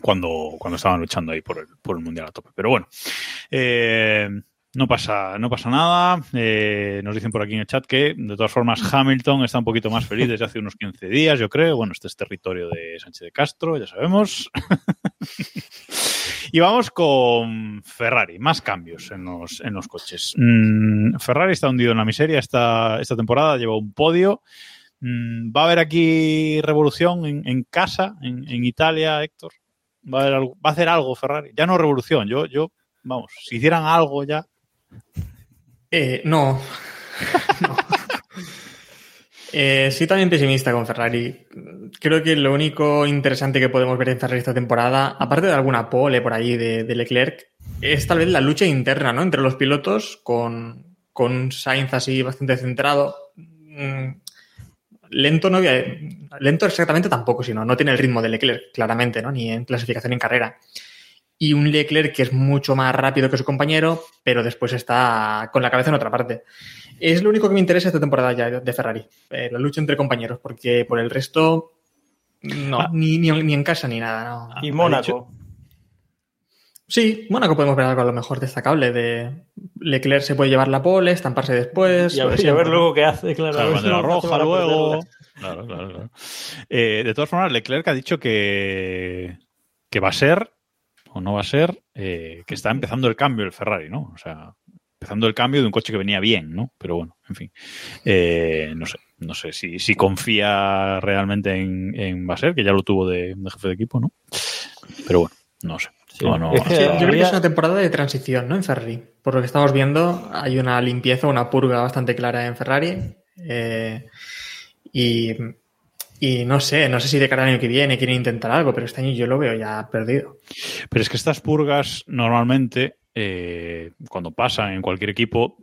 cuando, cuando estaban luchando ahí por el, por el Mundial a tope. Pero bueno, eh, no, pasa, no pasa nada. Eh, nos dicen por aquí en el chat que, de todas formas, Hamilton está un poquito más feliz desde hace unos 15 días, yo creo. Bueno, este es territorio de Sánchez de Castro, ya sabemos. Y vamos con Ferrari, más cambios en los, en los coches. Mm, Ferrari está hundido en la miseria esta, esta temporada, lleva un podio. Mm, ¿Va a haber aquí revolución en, casa, en, Italia, Héctor? ¿Va a, ¿Va a hacer algo Ferrari? Ya no revolución, yo, yo, vamos, si hicieran algo ya. Eh, no. No. Eh, soy también pesimista con Ferrari. Creo que lo único interesante que podemos ver en Ferrari esta temporada, aparte de alguna pole por ahí de, Leclerc, es tal vez la lucha interna ¿no? entre los pilotos con, con Sainz así bastante centrado. Mm, Lento no lento exactamente tampoco, sino no tiene el ritmo de Leclerc, claramente, ¿no? Ni en clasificación ni en carrera. Y un Leclerc que es mucho más rápido que su compañero, pero después está con la cabeza en otra parte. Es lo único que me interesa esta temporada ya de Ferrari, eh, la lucha entre compañeros, porque por el resto, no, Ah. ni, ni, ni en casa ni nada. No. Y ha Mónaco. Sí, Mónaco podemos ver algo a lo mejor destacable de Leclerc se puede llevar la pole, estamparse después. Y a, ver, y a ver luego qué hace, claro. Claro, a ver bandera roja luego. Claro, claro, claro. Eh, de todas formas, Leclerc ha dicho que, que va a ser, o no va a ser, eh, que está empezando el cambio el Ferrari, ¿no? O sea, empezando el cambio de un coche que venía bien, ¿no? Pero bueno, en fin. Eh, no sé, no sé si, si confía realmente en, en Basser, que ya lo tuvo de, de jefe de equipo, ¿no? Pero bueno, no sé. Sí, No, no, es que Sí, yo creo que es una temporada de transición, ¿no? En Ferrari. Por lo que estamos viendo, hay una limpieza, una purga bastante clara en Ferrari. Eh, y, y no sé, no sé si de cara al año que viene quieren intentar algo, pero este año yo lo veo ya perdido. Pero es que estas purgas normalmente, eh, cuando pasan en cualquier equipo,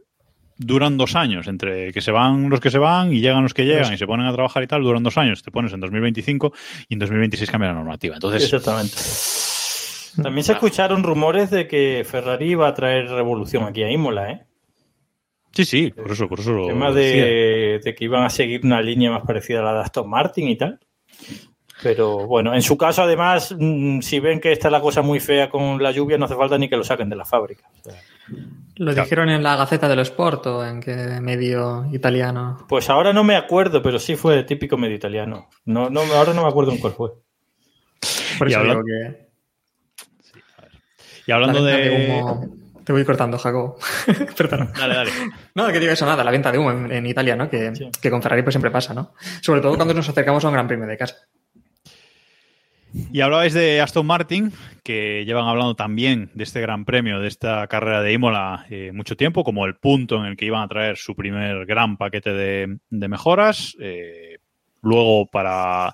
duran dos años, entre que se van los que se van y llegan los que llegan y se ponen a trabajar y tal, duran dos años, te pones en 2025 y en 2026 cambia la normativa. Entonces, Exactamente. También se escucharon rumores de que Ferrari iba a traer revolución aquí a Imola, ¿eh? Sí, sí, por eso, por eso lo tema de, de que iban a seguir una línea más parecida a la de Aston Martin y tal. Pero bueno, en su caso, además, mm, si ven que está la cosa muy fea con la lluvia, no hace falta ni que lo saquen de la fábrica. O sea, ¿Lo dijeron en la Gaceta dello Sport o en qué medio italiano? pues ahora no me acuerdo, pero sí fue típico medio italiano. No, no, ahora no me acuerdo en cuál fue. Por Y eso habla- digo que Y hablando de... de humo... Te voy cortando, Jacobo. Perdona. Dale, dale. No, que digo eso nada, la venta de humo en, en Italia, ¿no? Que, Sí. que con Ferrari pues siempre pasa, ¿no? Sobre todo cuando nos acercamos a un gran premio de casa. Y hablabais de Aston Martin, que llevan hablando también de este gran premio, de esta carrera de Imola eh, mucho tiempo, como el punto en el que iban a traer su primer gran paquete de, de mejoras. Eh, luego para,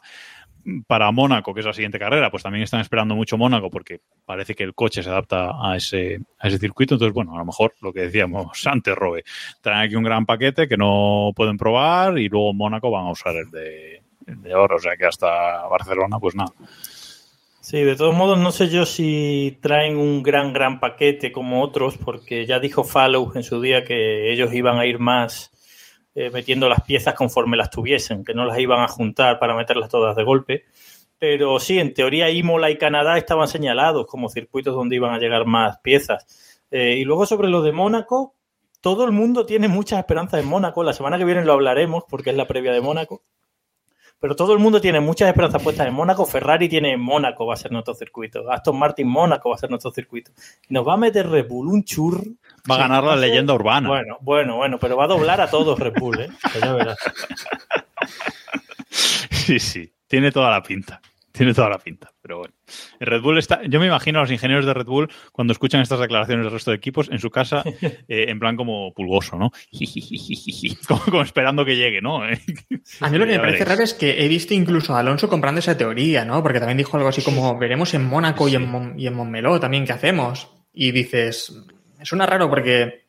para Mónaco, que es la siguiente carrera, pues también están esperando mucho Mónaco porque parece que el coche se adapta a ese, a ese circuito. Entonces, bueno, a lo mejor lo que decíamos antes, Robe, traen aquí un gran paquete que no pueden probar y luego Mónaco van a usar el de, el de oro. O sea que hasta Barcelona, pues nada. Sí, de todos modos, no sé yo si traen un gran, gran paquete como otros, porque ya dijo Fallow en su día que ellos iban a ir más eh, metiendo las piezas conforme las tuviesen, que no las iban a juntar para meterlas todas de golpe. Pero sí, en teoría Imola y Canadá estaban señalados como circuitos donde iban a llegar más piezas. Eh, y luego sobre lo de Mónaco, todo el mundo tiene muchas esperanzas en Mónaco. La semana que viene lo hablaremos porque es la previa de Mónaco. Pero todo el mundo tiene muchas esperanzas puestas en Mónaco. Ferrari tiene Mónaco, va a ser nuestro circuito. Aston Martin, Mónaco va a ser nuestro circuito. Nos va a meter Red Bull un chur. Va a ganar la leyenda urbana. Bueno, bueno, bueno, pero va a doblar a todos Red Bull, ¿eh? Que ya verás. Sí, sí. Tiene toda la pinta. Tiene toda la pinta. Pero bueno. El Red Bull está. Yo me imagino a los ingenieros de Red Bull cuando escuchan estas declaraciones del resto de equipos en su casa, eh, en plan como pulgoso, ¿no? como, como esperando que llegue, ¿no? A mí lo que me parece raro es que he visto incluso a Alonso comprando esa teoría, ¿no? Porque también dijo algo así como, veremos en Mónaco y, en Mon- y en Montmeló también qué hacemos. Y dices, suena raro porque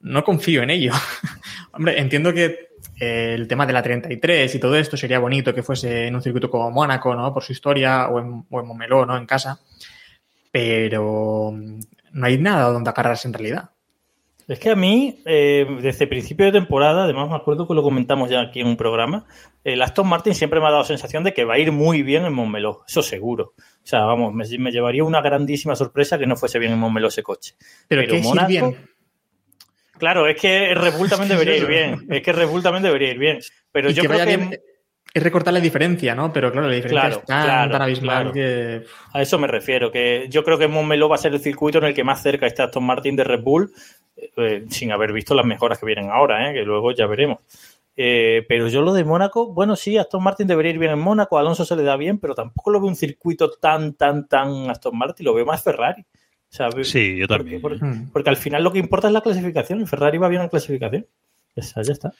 no confío en ello. Hombre, entiendo que eh, el tema de la 33 y todo esto sería bonito que fuese en un circuito como Mónaco, ¿no? Por su historia, o en, o en Montmeló, ¿no? En casa. Pero mm, no hay nada donde agarrarse en realidad. Es que a mí, eh, desde principio de temporada, además me acuerdo que lo comentamos ya aquí en un programa, el Aston Martin siempre me ha dado sensación de que va a ir muy bien en Montmeló, eso seguro. O sea, vamos, me, me llevaría una grandísima sorpresa que no fuese bien en Montmeló ese coche. Pero, Pero ¿qué es ir Mónaco- bien? Claro, es que Red Bull también debería ir bien. Es que Red Bull también debería ir bien. Pero yo que creo que bien es recortar la diferencia, ¿no? Pero claro, la diferencia Claro, es tan, claro, tan abismal claro. que... a eso me refiero. Que yo creo que Montmeló va a ser el circuito en el que más cerca está Aston Martin de Red Bull, eh, sin haber visto las mejoras que vienen ahora, ¿eh? que luego ya veremos. Eh, pero yo lo de Mónaco, bueno, sí, Aston Martin debería ir bien en Mónaco, a Alonso se le da bien, pero tampoco lo veo un circuito tan, tan, tan Aston Martin, lo veo más Ferrari. O sea, ve- Sí, yo porque, también. porque- Mm. porque al final lo que importa es la clasificación, y Ferrari va bien en clasificación. Esa, ya está.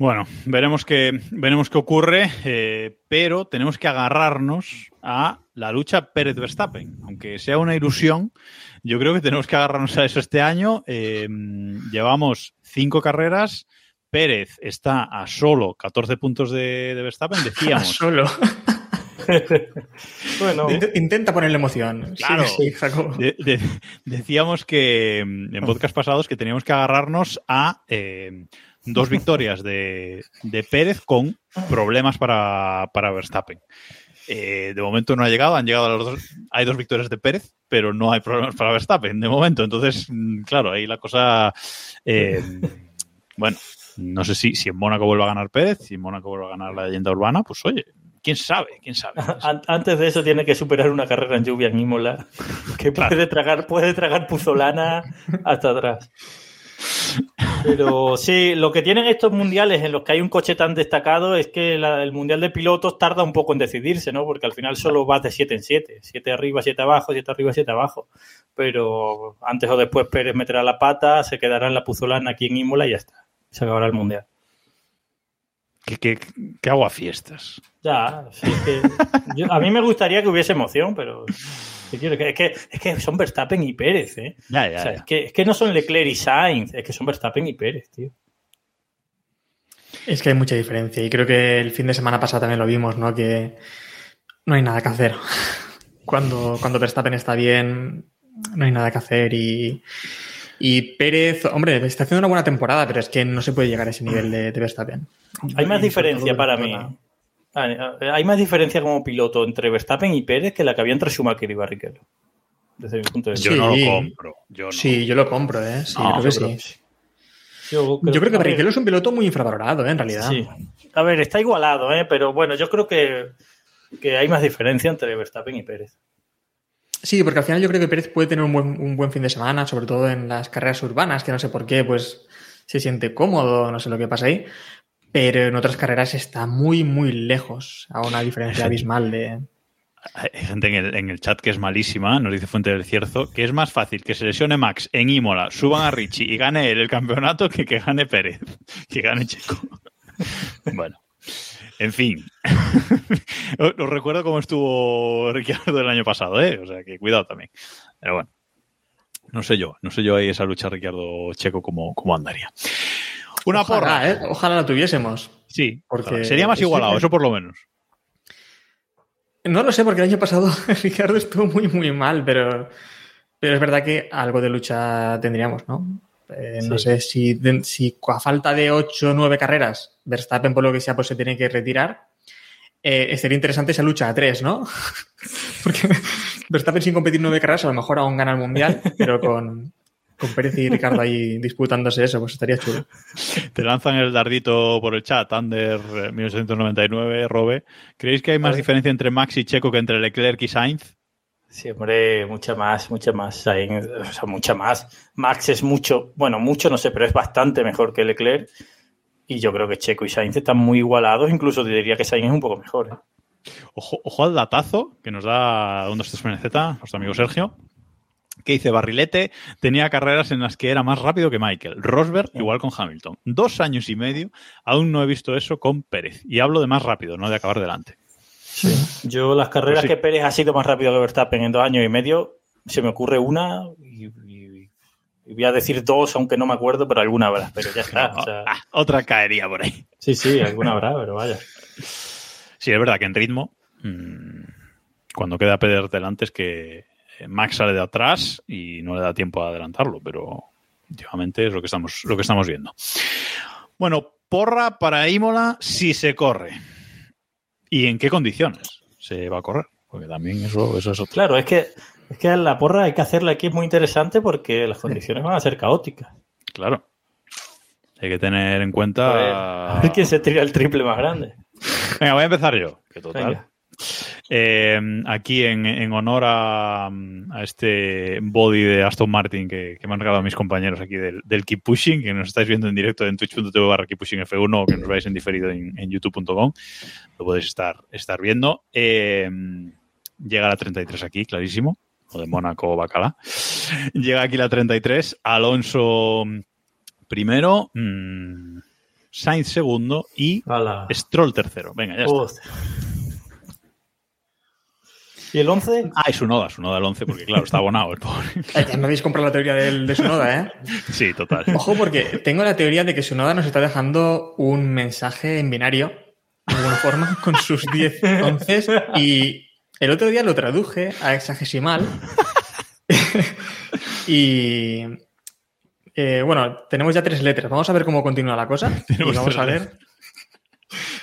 Bueno, veremos qué, veremos qué ocurre, eh, pero tenemos que agarrarnos a la lucha Pérez-Verstappen. Aunque sea una ilusión, yo creo que tenemos que agarrarnos a eso este año. Eh, llevamos cinco carreras. Pérez está a solo 14 puntos de, de Verstappen. Decíamos, Solo. Bueno, Int- Intenta ponerle emoción. Sí, Claro. Sí, de- de- decíamos que mm, en podcast pasados que teníamos que agarrarnos a eh, dos victorias de, de Pérez con problemas para, para Verstappen. Eh, de momento no ha llegado, han llegado a los dos. Hay dos victorias de Pérez, pero no hay problemas para Verstappen de momento. Entonces, mm, claro, ahí la cosa. eh, bueno, no sé si, si en Mónaco vuelve a ganar Pérez, si en Mónaco vuelve a ganar la leyenda urbana, pues oye, quién sabe, quién sabe. An- Antes de eso tiene que superar una carrera en lluvia en Imola, que puede tragar, puede tragar puzolana hasta atrás. Pero sí, lo que tienen estos mundiales en los que hay un coche tan destacado es que la- el mundial de pilotos tarda un poco en decidirse, ¿no? Porque al final solo vas de 7 en 7, 7 arriba, 7 abajo, 7 arriba, 7 abajo. Pero antes o después Pérez meterá la pata, se quedará en la puzolana aquí en Imola y ya está. Se acabará el mundial. ¿Qué, qué, qué hago a fiestas? Ya, sí, es que yo- a mí me gustaría que hubiese emoción, pero. Es que, es que son Verstappen y Pérez, ¿eh? Ya, ya, O sea, ya. Es, que, es que no son Leclerc y Sainz, es que son Verstappen y Pérez, tío. Es que hay mucha diferencia y creo que el fin de semana pasado también lo vimos, ¿no? Que no hay nada que hacer. Cuando, cuando Verstappen está bien, no hay nada que hacer y, y Pérez, hombre, está haciendo una buena temporada, pero es que no se puede llegar a ese nivel de, de Verstappen. Hay más diferencia para mí. Ah, Hay más diferencia como piloto entre Verstappen y Pérez que la que había entre Schumacher y Barrichello. Desde mi punto de vista. Yo no Sí. lo compro. Yo no. Sí, yo lo compro, ¿eh? Sí, No, creo que yo creo sí. Yo Yo creo que ver, Barrichello es un piloto muy infravalorado, ¿eh? En realidad. Sí. A ver, está igualado, ¿eh? pero bueno, yo creo que, que hay más diferencia entre Verstappen y Pérez. Sí, porque al final yo creo que Pérez puede tener un buen, un buen fin de semana, sobre todo en las carreras urbanas, que no sé por qué, pues se siente cómodo, no sé lo que pasa ahí. Pero en otras carreras está muy, muy lejos, a una diferencia abismal de. Hay gente en el, en el chat que es malísima, nos dice Fuente del Cierzo, que es más fácil que se lesione Max en Imola, suban a Richie y gane él el campeonato que que gane Pérez, que gane Checo. bueno, en fin. Os recuerdo cómo estuvo Ricciardo el año pasado, ¿eh? O sea que cuidado también. Pero bueno, no sé yo, no sé yo ahí esa lucha Ricciardo-Checo cómo, cómo andaría. Una Ojalá, porra. ¿eh? Ojalá la tuviésemos. Sí, Porque- ojalá. sería más igualado, sí. eso por lo menos. No lo sé, porque el año pasado Ricardo estuvo muy, muy mal, pero, pero es verdad que algo de lucha tendríamos, ¿no? Eh, No sé si, si a falta de 8 o 9 carreras, Verstappen, por lo que sea, pues se tiene que retirar. Eh, sería interesante esa lucha a 3, ¿no? porque Verstappen sin competir 9 carreras a lo mejor aún gana el mundial, pero con, con Pérez y Ricardo ahí disputándose eso, pues estaría chulo. Te lanzan el dardito por el chat, Under eh, 1899, Robe. ¿Creéis que hay más diferencia entre Max y Checo que entre Leclerc y Sainz? Sí, hombre, mucha más, mucha más. Sainz, O sea, mucha más. Max es mucho, bueno, mucho no sé, pero es bastante mejor que Leclerc. Y yo creo que Checo y Sainz están muy igualados. Incluso diría que Sainz es un poco mejor. ¿eh? Ojo, ojo al datazo que nos da un 2 PNZ, nuestro amigo Sergio, que dice Barrilete tenía carreras en las que era más rápido que Michael. Rosberg igual con Hamilton. Dos años y medio, aún no he visto eso con Pérez. Y hablo de más rápido, no de acabar delante. Yo las carreras Pues sí. que Pérez ha sido más rápido que Verstappen en dos años y medio, se me ocurre una y, y- y voy a decir dos, aunque no me acuerdo, pero alguna habrá. Pero ya está. o sea, Ah, otra caería por ahí. sí, sí, alguna habrá, pero vaya. Sí, es verdad que en ritmo, mm, cuando queda Pérez delante es que Max sale de atrás y no le da tiempo a adelantarlo, pero últimamente es lo que estamos, lo que estamos viendo. Bueno, porra para Imola si se corre. ¿Y en qué condiciones se va a correr? Porque también eso, eso es otro. Claro, es que, es que la porra hay que hacerla aquí es muy interesante porque las condiciones van a ser caóticas. Claro. Hay que tener en A cuenta. ver, a ver quién se tira el triple más grande. Venga, voy a empezar yo. Que total. Venga. Eh, aquí en, en honor a, a este body de Aston Martin que, que me han regalado mis compañeros aquí del, del Keep Pushing, que nos estáis viendo en directo en twitch.tv barra Keep Pushing F1 o que nos veáis en diferido en, en youtube.com, lo podéis estar, estar viendo. Eh, llega la 33 aquí, clarísimo, o de Mónaco Bacala. Llega aquí la 33, Alonso primero, mm, Sainz segundo y. Stroll tercero. Venga, ya está. ¿Y el 11? Ah, es su noda, su noda el 11, porque claro, está abonado el pobre. Eh, Ya me habéis comprado la teoría del, de Sunoda, ¿eh? Sí, total. Ojo, porque tengo la teoría de que Sunoda nos está dejando un mensaje en binario, de alguna forma, con sus 10 onces. Y el otro día lo traduje a hexagesimal. y. eh, bueno, tenemos ya tres letras. Vamos a ver cómo continúa la cosa. Y vamos a ver.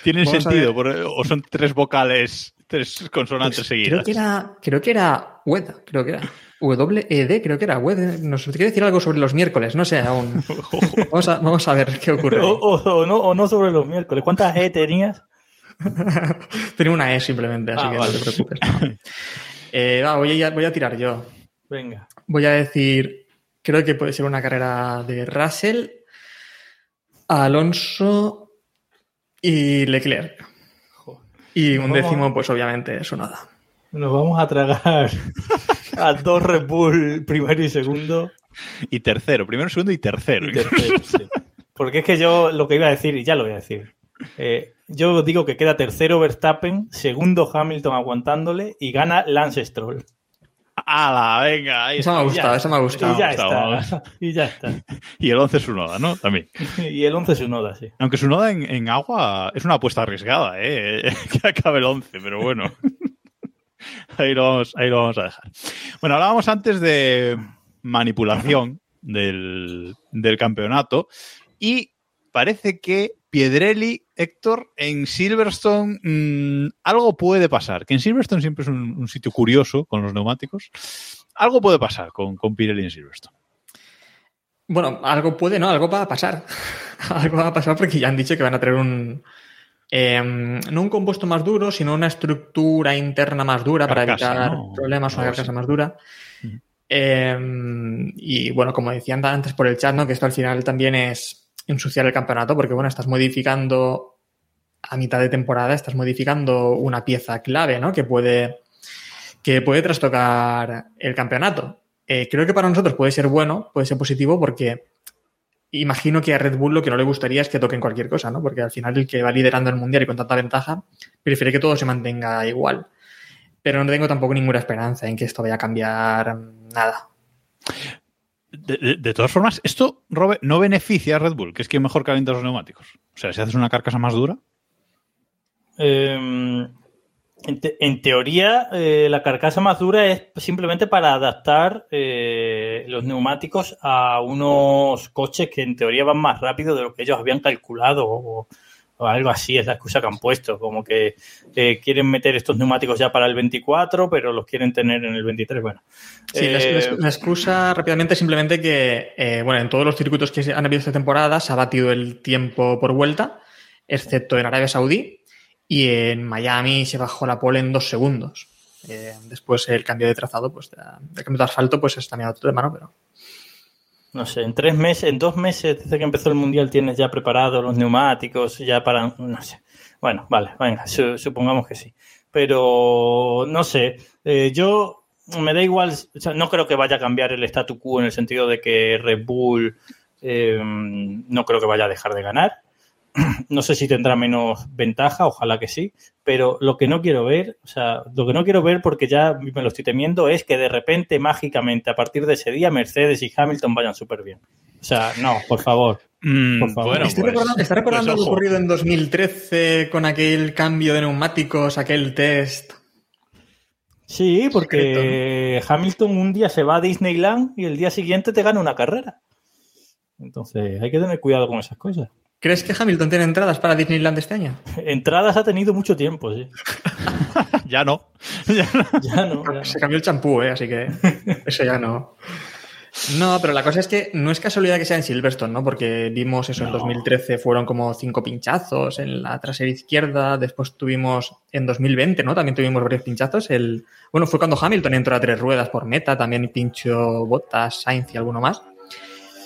¿Tienen Vamos sentido? ver. ¿O son tres vocales, tres consonantes Pues, seguidas? creo que era. Creo que era WED, creo que era. W-E-D, creo que era WED. Nos quiere decir algo sobre los miércoles, no sé aún. Vamos a, vamos a ver qué ocurre. O, o- o no, o no sobre los miércoles. ¿Cuántas E tenías? Tenía una E simplemente, así Ah, que vale. no te preocupes. Eh, va, voy, a, voy a tirar yo. Venga. Voy a decir, creo que puede ser una carrera de Russell, Alonso y Leclerc. Y un décimo, pues obviamente, eso nada. Nos vamos a tragar a dos Red Bull primero y segundo. Y tercero, primero, segundo y tercero. Y tercero, sí. Porque es que yo lo que iba a decir, y ya lo voy a decir. eh, yo digo que queda tercero Verstappen, segundo Hamilton aguantándole y gana Lance Stroll. ¡Hala! Venga, ahí Eso me ha gustado, eso me ha gustado. Y ya está. Y ya está. Y el 11 es Sunoda, ¿no? También. Y el 11 es un Oda, sí. Aunque Sunoda en, en agua es una apuesta arriesgada, ¿eh? que acabe el 11, pero bueno. ahí, lo vamos, ahí lo vamos a dejar. Bueno, hablábamos antes de manipulación del, del campeonato y parece que Piedrelli, Héctor, en Silverstone mm, algo puede pasar. Que en Silverstone siempre es un, un sitio curioso con los neumáticos. Algo puede pasar con, con Pirelli en Silverstone. Bueno, algo puede, ¿no? Algo va a pasar. algo va a pasar porque ya han dicho que van a traer un. eh, no un compuesto más duro, sino una estructura interna más dura para evitar ¿no? problemas, una Algo carcasa más dura. Eh, y bueno, como decían antes por el chat, ¿no? Que esto al final también es ensuciar el campeonato, porque bueno, estás modificando a mitad de temporada, estás modificando una pieza clave, ¿no? Que puede, que puede trastocar el campeonato. Eh, creo que para nosotros puede ser bueno, puede ser positivo, porque imagino que a Red Bull lo que no le gustaría es que toquen cualquier cosa, ¿no? Porque al final el que va liderando el mundial y con tanta ventaja prefiere que todo se mantenga igual. Pero no tengo tampoco ninguna esperanza en que esto vaya a cambiar nada. De, de- todas formas, esto, no beneficia a Red Bull, que es quien mejor calienta los neumáticos. O sea, si haces una carcasa más dura, en, te- en teoría, eh, la carcasa más dura es simplemente para adaptar eh, los neumáticos a unos coches que en teoría van más rápido de lo que ellos habían calculado o, o algo así, es la excusa que han puesto, como que eh, quieren meter estos neumáticos ya para el 24, pero los quieren tener en el 23. Bueno, Sí, la, Eh, la- la excusa rápidamente es simplemente que, eh, bueno, en todos los circuitos que han habido esta temporada se ha batido el tiempo por vuelta, excepto en Arabia Saudí, y en Miami se bajó la pole en dos segundos. Eh, después el cambio de trazado, pues el cambio de asfalto, pues es también otro tema, ¿no? Pero no sé, en tres meses, en dos meses desde que empezó el mundial tienes ya preparados los neumáticos, ya para, no sé. Bueno, vale, venga, su- supongamos que sí. Pero no sé, eh, yo me da igual, o sea, no creo que vaya a cambiar el statu quo en el sentido de que Red Bull eh, no creo que vaya a dejar de ganar. No sé si tendrá menos ventaja, ojalá que sí, pero lo que no quiero ver, o sea, lo que no quiero ver porque ya me lo estoy temiendo es que de repente, mágicamente, a partir de ese día, Mercedes y Hamilton vayan súper bien. O sea, no, por favor. mm, Por favor. bueno, Estoy pues- recordando, está recordando pues lo ocurrido en 2013 con aquel cambio de neumáticos, aquel test. Sí, porque Hamilton un día se va a Disneyland y el día siguiente te gana una carrera. Entonces, hay que tener cuidado con esas cosas. ¿Crees que Hamilton tiene entradas para Disneyland este año? Entradas ha tenido mucho tiempo, sí. Ya no. Ya no. Ya no. ya no. Se cambió el champú, ¿eh? así que eso ya no. No, pero la cosa es que no es casualidad que sea en Silverstone, ¿no? Porque vimos eso en 2013, fueron como cinco pinchazos en la trasera izquierda, después tuvimos en 2020, ¿no? También tuvimos varios pinchazos. El, bueno, fue cuando Hamilton entró a tres ruedas por meta, también pincho Bottas, Sainz y alguno más.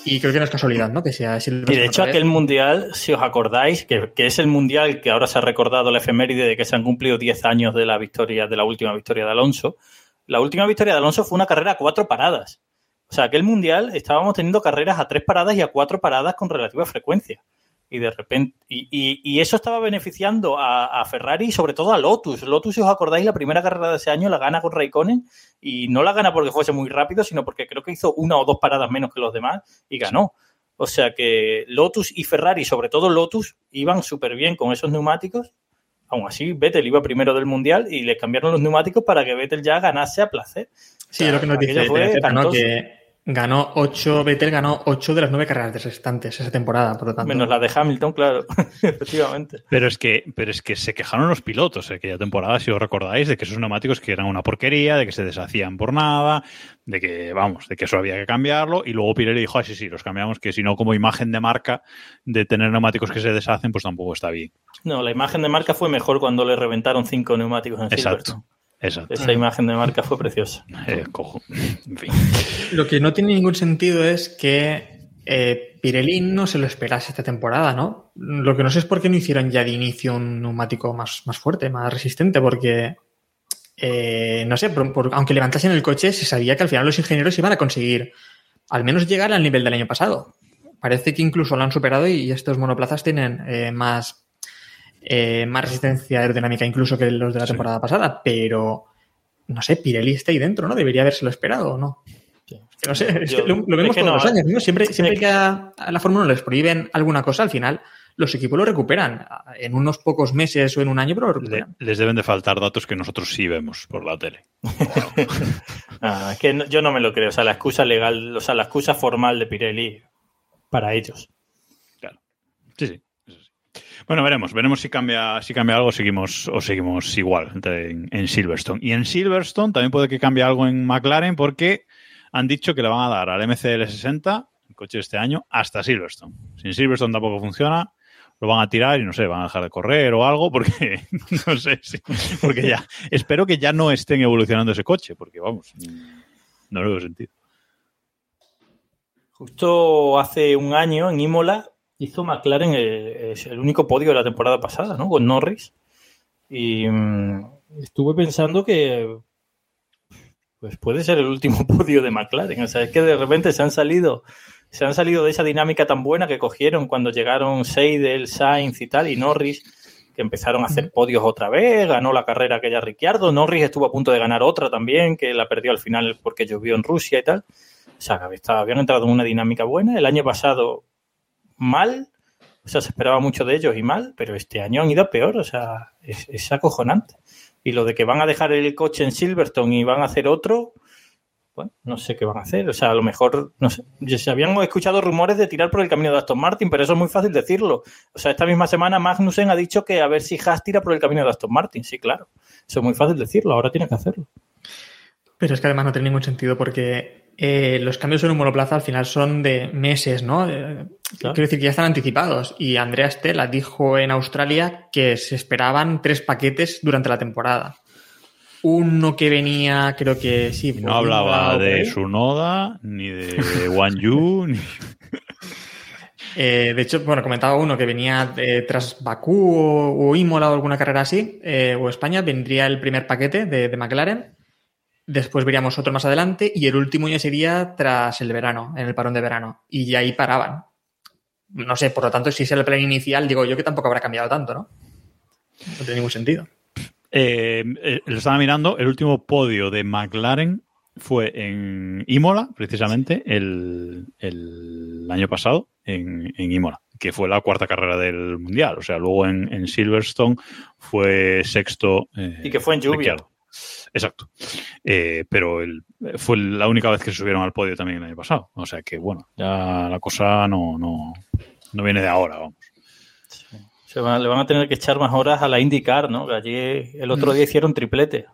Y creo que no es casualidad, ¿no? Que sea Y de hecho, aquel mundial, si os acordáis, que, que es el mundial que ahora se ha recordado la efeméride de que se han cumplido 10 años de la victoria, de la última victoria de Alonso. La última victoria de Alonso fue una carrera a cuatro paradas. O sea, aquel mundial estábamos teniendo carreras a tres paradas y a cuatro paradas con relativa frecuencia. Y de repente, y, y- y eso estaba beneficiando a, a Ferrari y sobre todo a Lotus. Lotus, si os acordáis, la primera carrera de ese año la gana con Raikkonen y no la gana porque fuese muy rápido, sino porque creo que hizo una o dos paradas menos que los demás y ganó. O sea que Lotus y Ferrari, sobre todo Lotus, iban súper bien con esos neumáticos. Aún así, Vettel iba primero del mundial y le cambiaron los neumáticos para que Vettel ya ganase a placer. Sí, lo que nos dice fue. Que ganó ocho, Vettel ganó ocho de las nueve carreras restantes esa temporada, por lo tanto. Menos la de Hamilton, claro, efectivamente. Pero es que, pero es que se quejaron los pilotos aquella temporada, si os recordáis, de que esos neumáticos que eran una porquería, de que se deshacían por nada, de que, vamos, de que eso había que cambiarlo. Y luego Pirelli dijo, ah, sí, sí, los cambiamos, que si no, como imagen de marca de tener neumáticos que se deshacen, pues tampoco está bien. No, la imagen de marca fue mejor cuando le reventaron cinco neumáticos en Exacto. Silverstone. Exacto. Esa imagen de marca fue preciosa. Eh, cojo. En fin. Lo que no tiene ningún sentido es que eh, Pirelli no se lo esperase esta temporada, ¿no? Lo que no sé es por qué no hicieron ya de inicio un neumático más, más fuerte, más resistente, porque, eh, no sé, por- por- aunque levantasen el coche, se sabía que al final los ingenieros iban a conseguir al menos llegar al nivel del año pasado. Parece que incluso lo han superado y estos monoplazas tienen eh, más, eh, más resistencia aerodinámica incluso que los de la temporada pasada, pero no sé, Pirelli está ahí dentro, ¿no? Debería habérselo esperado o no. No sé, es Yo- que lo, lo vemos es que todos no, los años, ¿no? Siempre, siempre que- a, a la Fórmula 1 les prohíben alguna cosa, al final los equipos lo recuperan. En unos pocos meses o en un año, pero lo Le- recuperan. les deben de faltar datos que nosotros sí vemos por la tele. Ah, es que no- yo no me lo creo. O sea, la excusa legal, o sea, la excusa formal de Pirelli para ellos. Sí, sí. sí. Bueno, veremos, veremos si cambia, si cambia algo, seguimos o seguimos igual en, Silverstone. Y en Silverstone también puede que cambie algo en McLaren porque han dicho que le van a dar al MCL60, el coche de este año, hasta Silverstone. Si en Silverstone tampoco funciona, lo van a tirar y no sé, van a dejar de correr o algo porque no sé, si- porque ya espero que ya no estén evolucionando ese coche porque vamos, no lo veo sentido. Justo hace un año en Imola hizo McLaren el, único podio de la temporada pasada, ¿no? Con Norris. Y mm, estuve pensando que pues puede ser el último podio de McLaren. O sea, es que de repente se han salido, se han salido de esa dinámica tan buena que cogieron cuando llegaron Seidel, Sainz y tal, y Norris, que empezaron a hacer podios otra vez, ganó la carrera aquella Ricciardo, Norris estuvo a punto de ganar otra también, que la perdió al final porque llovió en Rusia y tal. O sea, habían entrado en una dinámica buena. El año pasado, mal. O sea, se esperaba mucho de ellos y mal, pero este año han ido peor. O sea, es, es acojonante. Y lo de que van a dejar el coche en Silverstone y van a hacer otro, bueno, no sé qué van a hacer. O sea, a lo mejor, no sé. Se habían escuchado rumores de tirar por el camino de Aston Martin, pero eso es muy fácil decirlo. O sea, esta misma semana Magnussen ha dicho que a ver si Haas tira por el camino de Aston Martin. Sí, claro. Eso es muy fácil decirlo. Ahora tiene que hacerlo. Pero es que además no tiene ningún sentido porque eh, los cambios en un monoplaza al final son de meses, ¿no? Eh, Claro. Quiero decir que ya están anticipados. Y Andrea Stella dijo en Australia que se esperaban tres paquetes durante la temporada. Uno que venía, creo que sí. No hablaba de. Sunoda, ni de Wan Yu, ni... Eh, de hecho, bueno, comentaba uno que venía eh, tras Bakú o, o Imola o alguna carrera así, eh, o España, vendría el primer paquete de, de McLaren. Después veríamos otro más adelante y el último ya sería tras el verano, en el parón de verano. Y ya ahí paraban. No sé, por lo tanto, si es el plan inicial, digo yo que tampoco habrá cambiado tanto, ¿no? No tiene ningún sentido. Eh, eh, lo estaba mirando, el último podio de McLaren fue en Imola, precisamente, el, el año pasado, en, en Imola, que fue la cuarta carrera del Mundial. O sea, luego en, en Silverstone fue sexto. eh, Y que fue en lluvia. Exacto. Eh, pero el- fue la única vez que se subieron al podio también el año pasado. O sea que, bueno, ya la cosa no, no, no viene de ahora, vamos. Se van- le van a tener que echar más horas a la IndyCar, ¿no? Que allí el otro día hicieron triplete.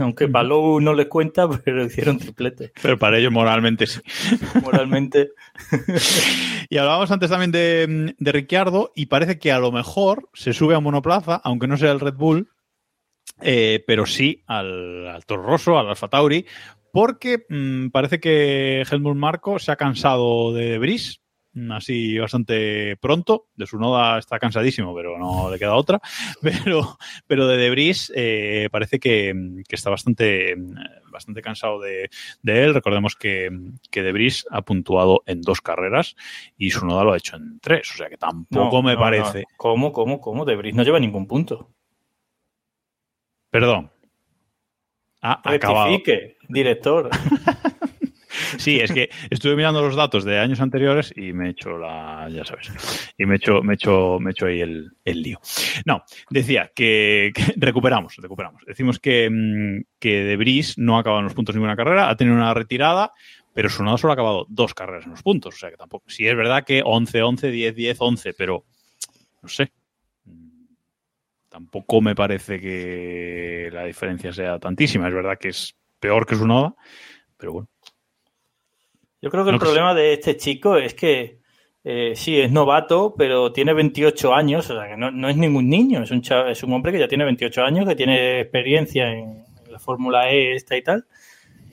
Aunque Palou no les cuenta, pero hicieron triplete. Pero para ellos moralmente sí. Moralmente. Y hablábamos antes también de, de Ricciardo y parece que a lo mejor se sube a monoplaza, aunque no sea el Red Bull, eh, pero sí al, al Toro Rosso, al Alfa Tauri, porque mm, parece que Helmut Marco se ha cansado de Brice, mm, así bastante pronto. De su noda está cansadísimo, pero no le queda otra. Pero, pero de Debris eh, parece que, que está bastante, bastante cansado de, de él. Recordemos que, que Debris ha puntuado en dos carreras y su noda lo ha hecho en tres. O sea que tampoco No, me no, parece. no. ¿Cómo, cómo, cómo? De Brice no lleva ningún punto. Perdón. Acabado. Rectifique, director. Sí, es que estuve mirando los datos de años anteriores y me he hecho la, ya sabes, y me he hecho, me he hecho, me he hecho ahí el, el lío. No, decía que, que recuperamos, recuperamos. Decimos que, mm, que De Vries no ha acabado en los puntos ninguna carrera, ha tenido una retirada, pero su solo ha acabado dos carreras en los puntos. O sea que tampoco, sí es verdad que 11, 11, 10, 10, 11, pero no sé. Tampoco me parece que la diferencia sea tantísima. Es verdad que es peor que su noda, pero bueno. Yo creo que el que problema de este chico es que eh, sí, es novato, pero tiene 28 años, o sea, que no, no es ningún niño, es un, cha- es un hombre que ya tiene 28 años, que tiene experiencia en, la Fórmula E esta y tal.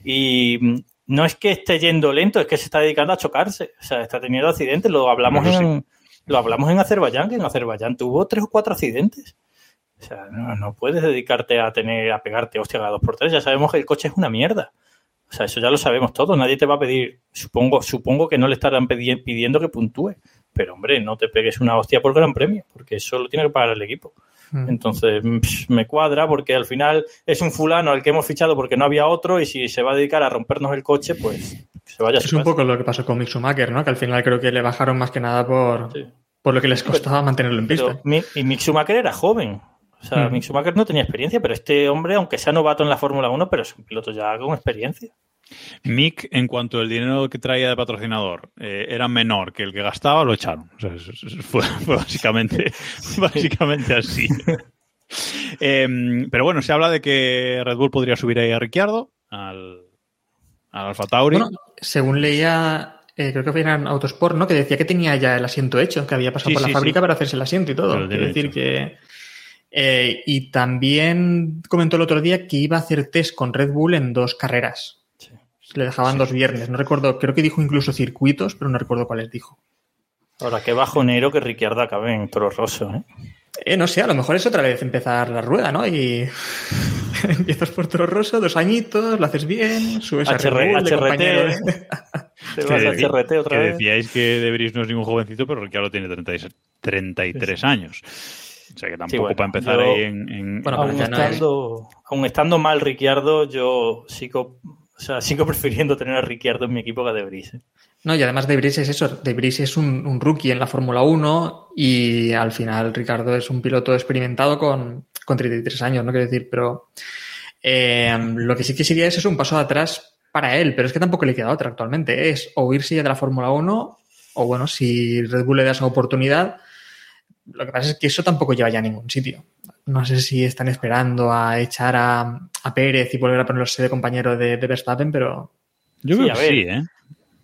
Y mm, no es que esté yendo lento, es que se está dedicando a chocarse, o sea, está teniendo accidentes, lo hablamos, en, lo hablamos en Azerbaiyán, que en Azerbaiyán tuvo tres o cuatro accidentes. O sea, no, no puedes dedicarte a tener, a pegarte hostia cada dos por tres, ya sabemos que el coche es una mierda. O sea, eso ya lo sabemos todos. Nadie te va a pedir, supongo, supongo que no le estarán pidiendo que puntúe. Pero hombre, no te pegues una hostia por gran premio, porque eso lo tiene que pagar el equipo. Mm. Entonces psh, me cuadra porque al final es un fulano al que hemos fichado porque no había otro y si se va a dedicar a rompernos el coche, pues que se vaya a Es un poco lo que pasó con Mick Schumacher, ¿no? Que al final creo que le bajaron más que nada por, Sí. por lo que les costaba mantenerlo en pista. Y Mick Schumacher era joven. O sea. Mick Schumacher no tenía experiencia, pero este hombre, aunque sea novato en la Fórmula 1, pero es un piloto ya con experiencia. Mick, en cuanto el dinero que traía de patrocinador eh, era menor que el que gastaba, lo echaron. O sea, fue, fue básicamente, básicamente así. Em, pero bueno, se habla de que Red Bull podría subir ahí a Ricciardo al, al Alfa Tauri. Bueno, según leía, eh, creo que fue en Autosport, ¿no? Que decía que tenía ya el asiento hecho, que había pasado Sí, por la sí, fábrica sí. para hacerse el asiento y todo. Quiero decir hecho. que. Eh, y también comentó el otro día que iba a hacer test con Red Bull en dos carreras. Sí. Le dejaban dos viernes. No recuerdo, creo que dijo incluso circuitos, pero no recuerdo cuáles dijo. Ahora, qué bajonero que Ricciardo acabe en Toro Rosso, ¿eh? Eh, no sé, a lo mejor es otra vez empezar la rueda, ¿no? Y empiezas por Toro Rosso, dos añitos, lo haces bien, subes a Red Bull HRT, de- Te Que vas a HRT otra que vez. decíais que Debris no es ningún jovencito, pero Ricciardo tiene 36 33 años. O sea que tampoco bueno, para empezar yo- ahí en... en- Bueno, aún, ya no es- estando, aún estando mal Ricciardo, yo sigo, o sea, sigo prefiriendo tener a Ricciardo en mi equipo que a De Vries. No, y además De Vries es eso. De Vries es un, un rookie en la Fórmula 1 y al final Ricardo es un piloto experimentado con, con 33 años, no quiero decir, pero eh, lo que sí que sería es eso, un paso atrás para él, pero es que tampoco le queda otra actualmente. Es o irse ya de la Fórmula 1 o bueno, si Red Bull le da esa oportunidad, lo que pasa es que eso tampoco lleva ya a ningún sitio. No sé si están esperando a echar a, a Pérez y volver a ponerse de compañero de, de Verstappen, pero Yo Sí, creo a que ver. sí, ¿eh?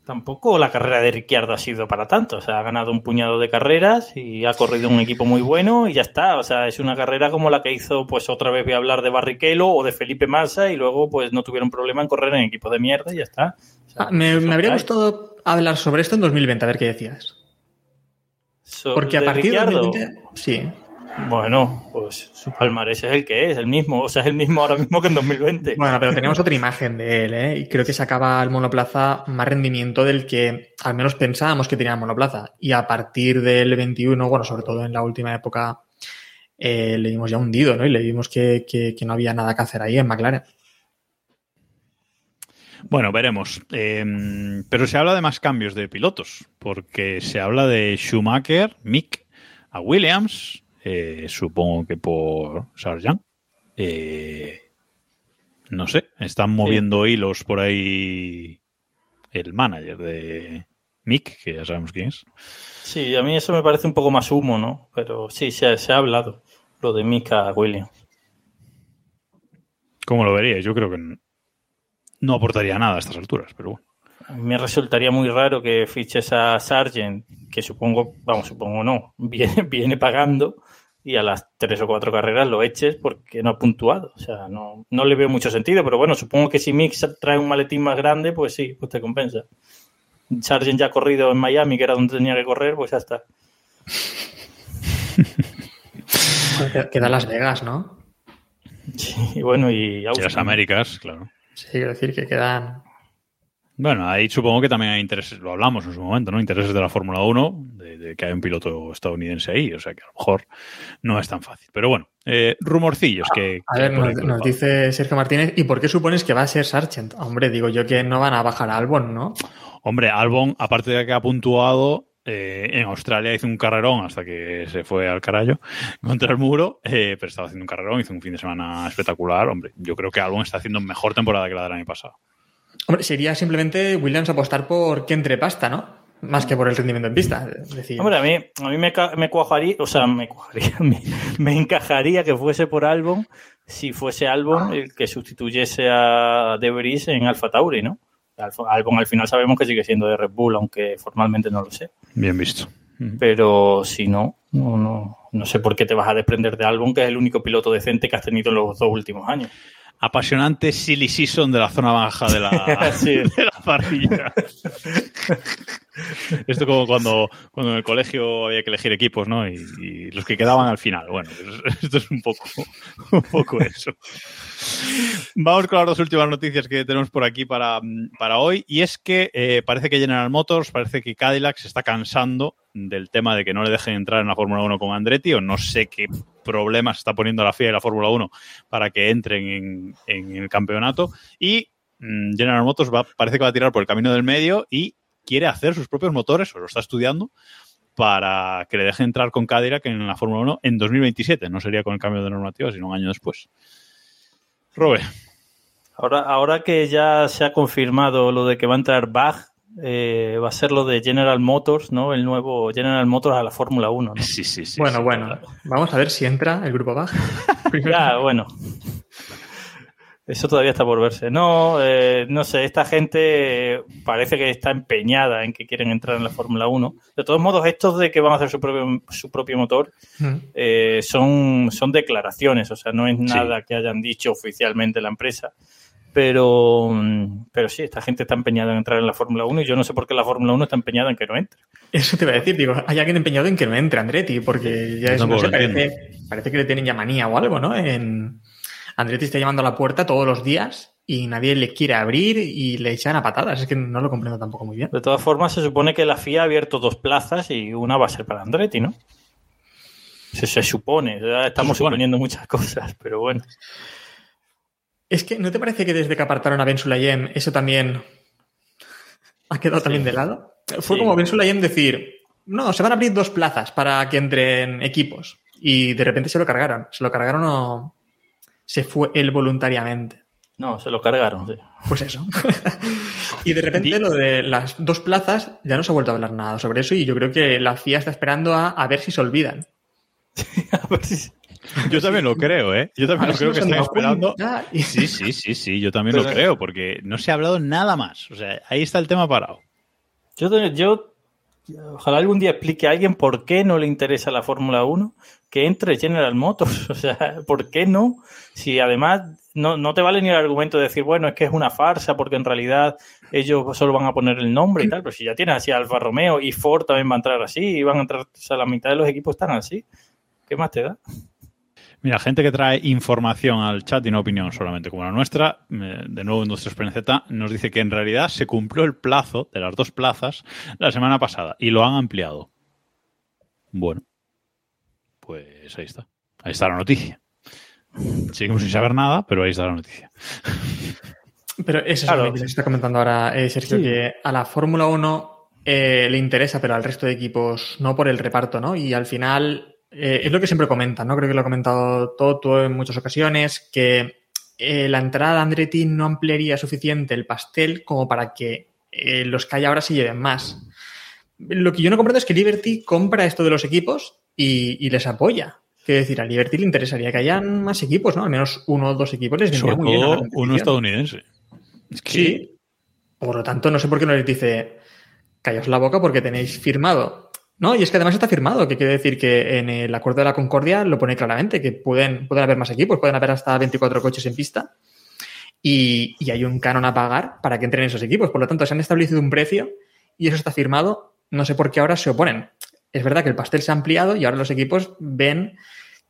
Tampoco la carrera de Ricciardo ha sido para tanto. O sea, ha ganado un puñado de carreras y ha corrido un equipo muy bueno y ya está. O sea, es una carrera como la que hizo, pues otra vez voy a hablar de Barrichello o de Felipe Massa y luego pues no tuvieron problema en correr en equipos de mierda y ya está. O sea, Ah, me, me habría gustado hablar sobre esto en 2020, a ver qué decías. Porque a de partir Ricciardo, de 2020, sí. Bueno, pues su palmarés es el que es, el mismo. O sea, es el mismo ahora mismo que en 2020. Bueno, pero tenemos otra imagen de él, ¿eh? Y creo que sacaba al monoplaza más rendimiento del que al menos pensábamos que tenía el monoplaza. Y a partir del 21, bueno, sobre todo en la última época, eh, le vimos ya hundido, ¿no? Y le vimos que, que- que no había nada que hacer ahí en McLaren. Bueno, veremos. Eh, pero se habla de más cambios de pilotos, porque se habla de Schumacher, Mick, a Williams, eh, supongo que por Sargent. Eh, no sé, están moviendo hilos por ahí el manager de Mick, que ya sabemos quién es. Sí, a mí eso me parece un poco más humo, ¿no? Pero sí, se ha, se ha hablado lo de Mika Williams. ¿Cómo lo veríais? Yo creo que no aportaría nada a estas alturas, pero bueno. Me resultaría muy raro que fiches a Sargent, que supongo, vamos, supongo no, viene, viene pagando y a las tres o cuatro carreras lo eches porque no ha puntuado. O sea, no, no le veo mucho sentido, pero bueno, supongo que si Mix trae un maletín más grande, pues sí, pues te compensa. Sargent ya ha corrido en Miami, que era donde tenía que correr, pues ya está. Queda- Las Vegas, ¿no? Sí, y bueno, y Y las Américas, claro. Sí, quiero decir que quedan. Bueno, ahí supongo que también hay intereses, lo hablamos en su momento, ¿no? Intereses de la Fórmula 1, de, de que hay un piloto estadounidense ahí, o sea que a lo mejor no es tan fácil. Pero bueno, eh, rumorcillos que... A que ver, nos, nos dice Sergio Martínez, ¿y por qué supones que va a ser Sargent? Hombre, digo yo que no van a bajar a Albon, ¿no? Hombre, Albon, aparte de que ha puntuado, eh, en Australia hizo un carrerón hasta que se fue al carajo contra el muro, eh, pero estaba haciendo un carrerón, hizo un fin de semana espectacular. Hombre, yo creo que Albon está haciendo mejor temporada que la del año pasado. Hombre, sería simplemente Williams apostar por que entre pasta, ¿no? Más que por el rendimiento en pista. Es decir, Hombre, a mí, a mí me, me cuajaría, o sea, me cuajaría, me, me encajaría que fuese por Albon si fuese Albon el que sustituyese a De Vries en Alfa Tauri, ¿no? Albon al final sabemos que sigue siendo de Red Bull, aunque formalmente no lo sé. Bien visto. Pero si no, no, no, no sé por qué te vas a desprender de Albon, que es el único piloto decente que has tenido en los dos últimos años. Apasionante silly season de la zona baja de la, Sí. de la parrilla. Esto como cuando, cuando en el colegio había que elegir equipos, ¿no? Y, los que quedaban al final. Bueno, esto es un poco, un poco eso. Vamos con las dos últimas noticias que tenemos por aquí para, para hoy. Y es que eh, parece que General Motors, parece que Cadillac se está cansando del tema de que no le dejen entrar en la Fórmula 1 con Andretti, o no sé qué problemas está poniendo la FIA y la Fórmula 1 para que entren en, en el campeonato. Y mm, General Motors parece que va a tirar por el camino del medio y quiere hacer sus propios motores, o lo está estudiando, para que le deje entrar con Cadillac en la Fórmula 1 en 2027. No sería con el cambio de normativa, sino un año después. Robe. Ahora, ahora que ya se ha confirmado lo de que va a entrar Bach, eh, va a ser lo de General Motors, ¿no? El nuevo General Motors a la Fórmula 1. ¿no? Sí, sí, sí. bueno, sí, bueno. claro. Vamos a ver si entra el grupo Bach. Ya, bueno. Eso todavía está por verse. No, eh, no sé, esta gente parece que está empeñada en que quieren entrar en la Fórmula 1. De todos modos, estos de que van a hacer su propio, su propio motor Mm. eh, son, son declaraciones, o sea, no es nada que hayan dicho oficialmente la empresa. Pero, mm, pero sí, esta gente está empeñada en entrar en la Fórmula 1 y yo no sé por qué la Fórmula 1 está empeñada en que no entre. Eso te iba a decir, digo, hay alguien empeñado en que no entre Andretti, porque ya es, no sé, parece, parece que le tienen ya manía o algo, ¿no? En... Andretti está llamando a la puerta todos los días y nadie le quiere abrir y le echan a patadas. Es que no lo comprendo tampoco muy bien. De todas formas, se supone que la FIA ha abierto dos plazas y una va a ser para Andretti, ¿no? Se, se supone, estamos Se supone. suponiendo muchas cosas, pero bueno. Es que, ¿no te parece que desde que apartaron a Ben Sulayem eso también ha quedado también de lado? Fue Sí. como Ben Sulayem decir, no, se van a abrir dos plazas para que entren equipos. Y de repente se lo cargaron. Se lo cargaron o se fue él voluntariamente. No, se lo cargaron, sí. Pues eso. y de repente lo de las dos plazas ya no se ha vuelto a hablar nada sobre eso y yo creo que la FIA está esperando a, a ver si se olvidan. A ver si- Yo también lo creo, ¿eh? Yo también lo creo que están esperando. Sí, sí, sí, sí, yo también lo creo, porque no se ha hablado nada más. O sea, ahí está el tema parado. Yo, te- yo ojalá algún día explique a alguien por qué no le interesa la Fórmula 1 que entre General Motors. O sea, ¿por qué no? Si además no, no te vale ni el argumento de decir, bueno, es que es una farsa porque en realidad ellos solo van a poner el nombre y tal, pero si ya tienes así Alfa Romeo y Ford también va a entrar así y van a entrar, o sea, la mitad de los equipos están así. ¿Qué más te da? Mira, gente que trae información al chat y no opinión solamente como la nuestra, eh, de nuevo Industria Experiencia Z, nos dice que en realidad se cumplió el plazo de las dos plazas la semana pasada y lo han ampliado. Bueno, pues ahí está. Ahí está la noticia. Seguimos sin saber nada, pero ahí está la noticia. Pero eso Claro. es lo que se está comentando ahora, eh, Sergio, Sí. que a la Fórmula 1 eh, le interesa, pero al resto de equipos no por el reparto, ¿no? Y al final eh, es lo que siempre comentan, ¿no? Creo que lo ha comentado Toto en muchas ocasiones, que eh, la entrada de Andretti no ampliaría suficiente el pastel como para que eh, los que hay ahora se lleven más. Lo que yo no comprendo es que Liberty compra esto de los equipos y, y les apoya. Quiero decir, a Liberty le interesaría que hayan más equipos, ¿no? Al menos uno o dos equipos les Sobre muy bien uno estadounidense. Es que Sí. Por lo tanto, no sé por qué no les dice callaos la boca porque tenéis firmado. No, y es que además está firmado, que quiere decir que en el acuerdo de la Concordia lo pone claramente, que pueden, haber más equipos, pueden haber hasta 24 coches en pista y, y hay un canon a pagar para que entren esos equipos. Por lo tanto, se han establecido un precio y eso está firmado. No sé por qué ahora se oponen. Es verdad que el pastel se ha ampliado y ahora los equipos ven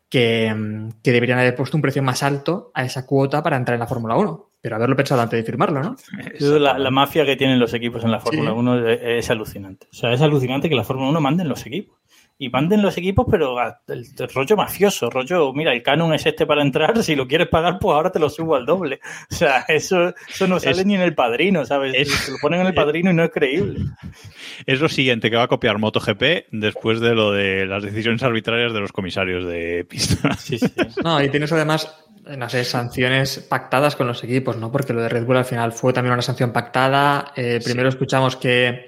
que, que deberían haber puesto un precio más alto a esa cuota para entrar en la Fórmula 1. Pero haberlo pensado antes de firmarlo, ¿no? La, la mafia que tienen los equipos en la Fórmula Sí. 1 es, es alucinante. O sea, es alucinante que la Fórmula 1 manden los equipos. Y manden los equipos, pero a- el, el rollo mafioso, rollo, mira, el canon es este para entrar, si lo quieres pagar, pues ahora te lo subo al doble. O sea, eso, eso no sale Es- ni en el padrino, ¿sabes? es- Se lo ponen en el padrino y no es creíble. es lo siguiente que va a copiar MotoGP después de lo de las decisiones arbitrarias de los comisarios de pista. Sí, sí. No, y tienes además, no sé, sanciones pactadas con los equipos, ¿no? Porque lo de Red Bull al final fue también una sanción pactada. Eh, primero escuchamos que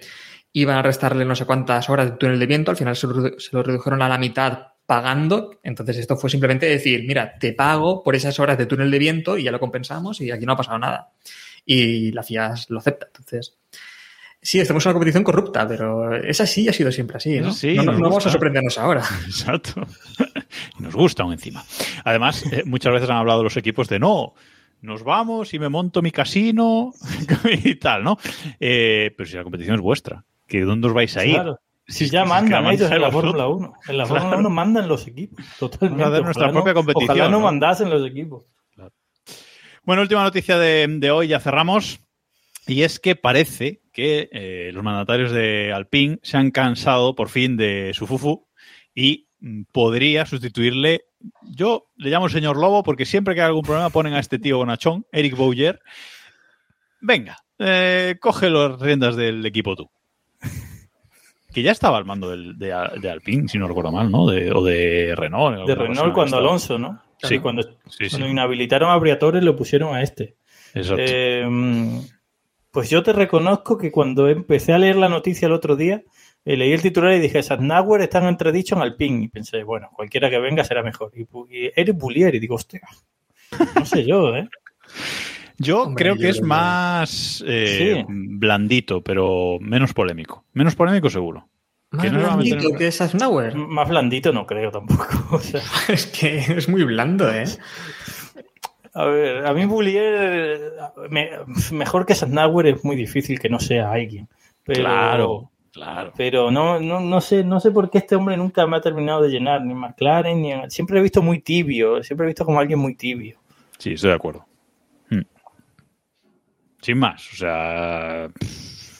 iban a restarle no sé cuántas horas de túnel de viento, al final se lo, redu- se lo redujeron a la mitad pagando. Entonces esto fue simplemente decir, mira, te pago por esas horas de túnel de viento y ya lo compensamos y aquí no ha pasado nada. Y la FIA lo acepta. Entonces, sí, estamos en una competición corrupta, pero es así y ha sido siempre así, ¿no? Eso sí, no, no- nos no vamos a sorprendernos ahora. Exacto. Y Nos gusta aún encima. Además, eh, muchas veces han hablado los equipos de no, nos vamos y me monto mi casino y tal, ¿no? Eh, pero si la competición es vuestra, ¿que ¿dónde os vais a ir? Claro. Si ya mandan ellos en la Fórmula 1. En la Fórmula 1 mandan los equipos. Totalmente. Vamos a nuestra Ojalá propia no- competición, Ojalá no, ¿no? mandasen los equipos. Bueno, última noticia de, de hoy, ya cerramos. Y es que parece que eh, los mandatarios de Alpine se han cansado por fin de su fufu y podría sustituirle. Yo le llamo el señor Lobo porque siempre que hay algún problema ponen a este tío bonachón, Eric Bouyer. Venga, eh, coge las riendas del equipo tú. Que ya estaba al mando del- de, de Alpine, si no recuerdo mal, ¿no? De- o de Renault. De Renault cuando estaba. Alonso, ¿no? Sí. Cuando, Sí, sí. cuando inhabilitaron a Briatore lo pusieron a este. Exacto. Eh, pues yo te reconozco que cuando empecé a leer la noticia el otro día, eh, leí el titular y dije, Sadnauer está en entredicho en Alpine. Y pensé, bueno, cualquiera que venga será mejor. Y, y Eric Boulier, y digo, hostia, no sé yo, ¿eh? Yo Hombre, creo yo que es más eh, Sí. blandito, pero menos polémico. Menos polémico seguro. Más Que no blandito que Sasnauer. Más blandito no creo tampoco. O sea, Es que es muy blando, ¿eh? a ver, a mí Boulier, me- mejor que Sadnauer es muy difícil que no sea alguien. Pero, claro. Pero no, no, no sé, no sé por qué este hombre nunca me ha terminado de llenar, ni en McLaren, ni siempre he visto muy tibio, siempre he visto como alguien muy tibio. Sí, estoy de acuerdo. Hmm. Sin más, o sea,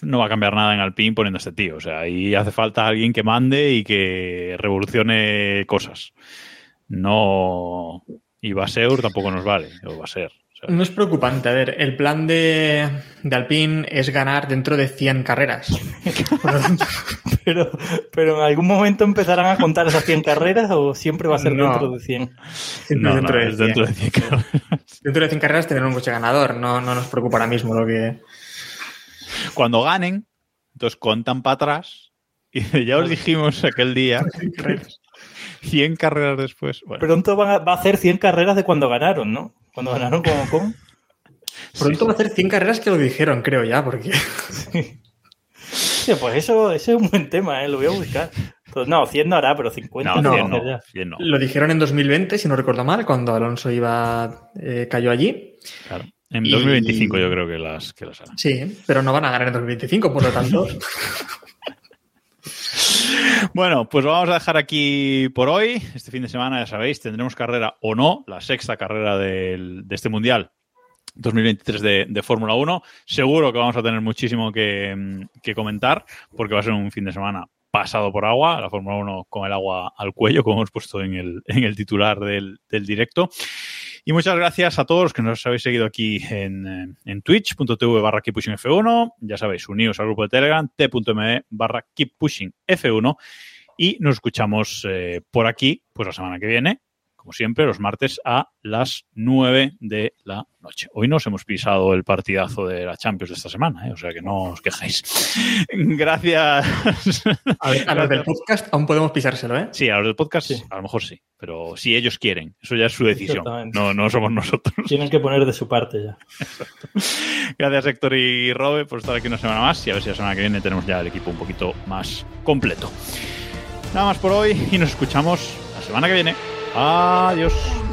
no va a cambiar nada en Alpine poniendo a este tío. O sea, ahí hace falta alguien que mande y que revolucione cosas. No. Y Baseur tampoco nos vale. O va a ser. No es preocupante. A ver, el plan de, de Alpine es ganar dentro de 100 carreras. Pero, pero en algún momento empezarán a contar esas 100 carreras o siempre va a ser No. dentro de 100. siempre No, no, dentro, de es 100. dentro de 100 carreras. Dentro de 100 carreras tener un coche ganador. No, no nos preocupa ahora mismo lo que... Cuando ganen, entonces contan para atrás. Y ya os dijimos aquel día, 100 carreras después. Bueno, Pronto van a- va a hacer 100 carreras de cuando ganaron, ¿no? Cuando ganaron como con. Pronto va a hacer 100 carreras que lo dijeron, creo ya, porque... Sí, pues eso, ese es un buen tema, ¿eh? Lo voy a buscar. Pues no, 100 no hará, pero 50 no, va a 100 hacer no, ya. 100 no. Lo dijeron en 2020, si no recuerdo mal, cuando Alonso iba eh, cayó allí. Claro. En Y- 2025 yo creo que las, que las harán. Sí, pero no van a ganar en 2025, por lo tanto... Bueno, pues vamos a dejar aquí por hoy. Este fin de semana, ya sabéis, tendremos carrera o no, la sexta carrera de este Mundial 2023 de, de Fórmula 1. Seguro que vamos a tener muchísimo que, comentar, porque va a ser un fin de semana pasado por agua, la Fórmula 1 con el agua al cuello, como hemos puesto en el, en el titular del directo. Y muchas gracias a todos los que nos habéis seguido aquí en, en twitch.tv barra keeppushingf1. Ya sabéis, unidos al grupo de Telegram, t.me barra keeppushingf1. Y nos escuchamos eh, por aquí, pues la semana que viene, como siempre, los martes a las 9 de la noche. Hoy nos hemos pisado el partidazo de la Champions de esta semana, ¿eh? o sea que no os quejéis. Gracias. A, ver, a los del podcast aún podemos pisárselo, ¿eh? Sí, a los del podcast Sí. a lo mejor sí, pero si ellos quieren, eso ya es su decisión, no, no somos nosotros. Tienen que poner de su parte ya. Gracias Héctor y Robe por estar aquí una semana más y a ver si la semana que viene tenemos ya el equipo un poquito más completo. Nada más por hoy y nos escuchamos la semana que viene. Adiós.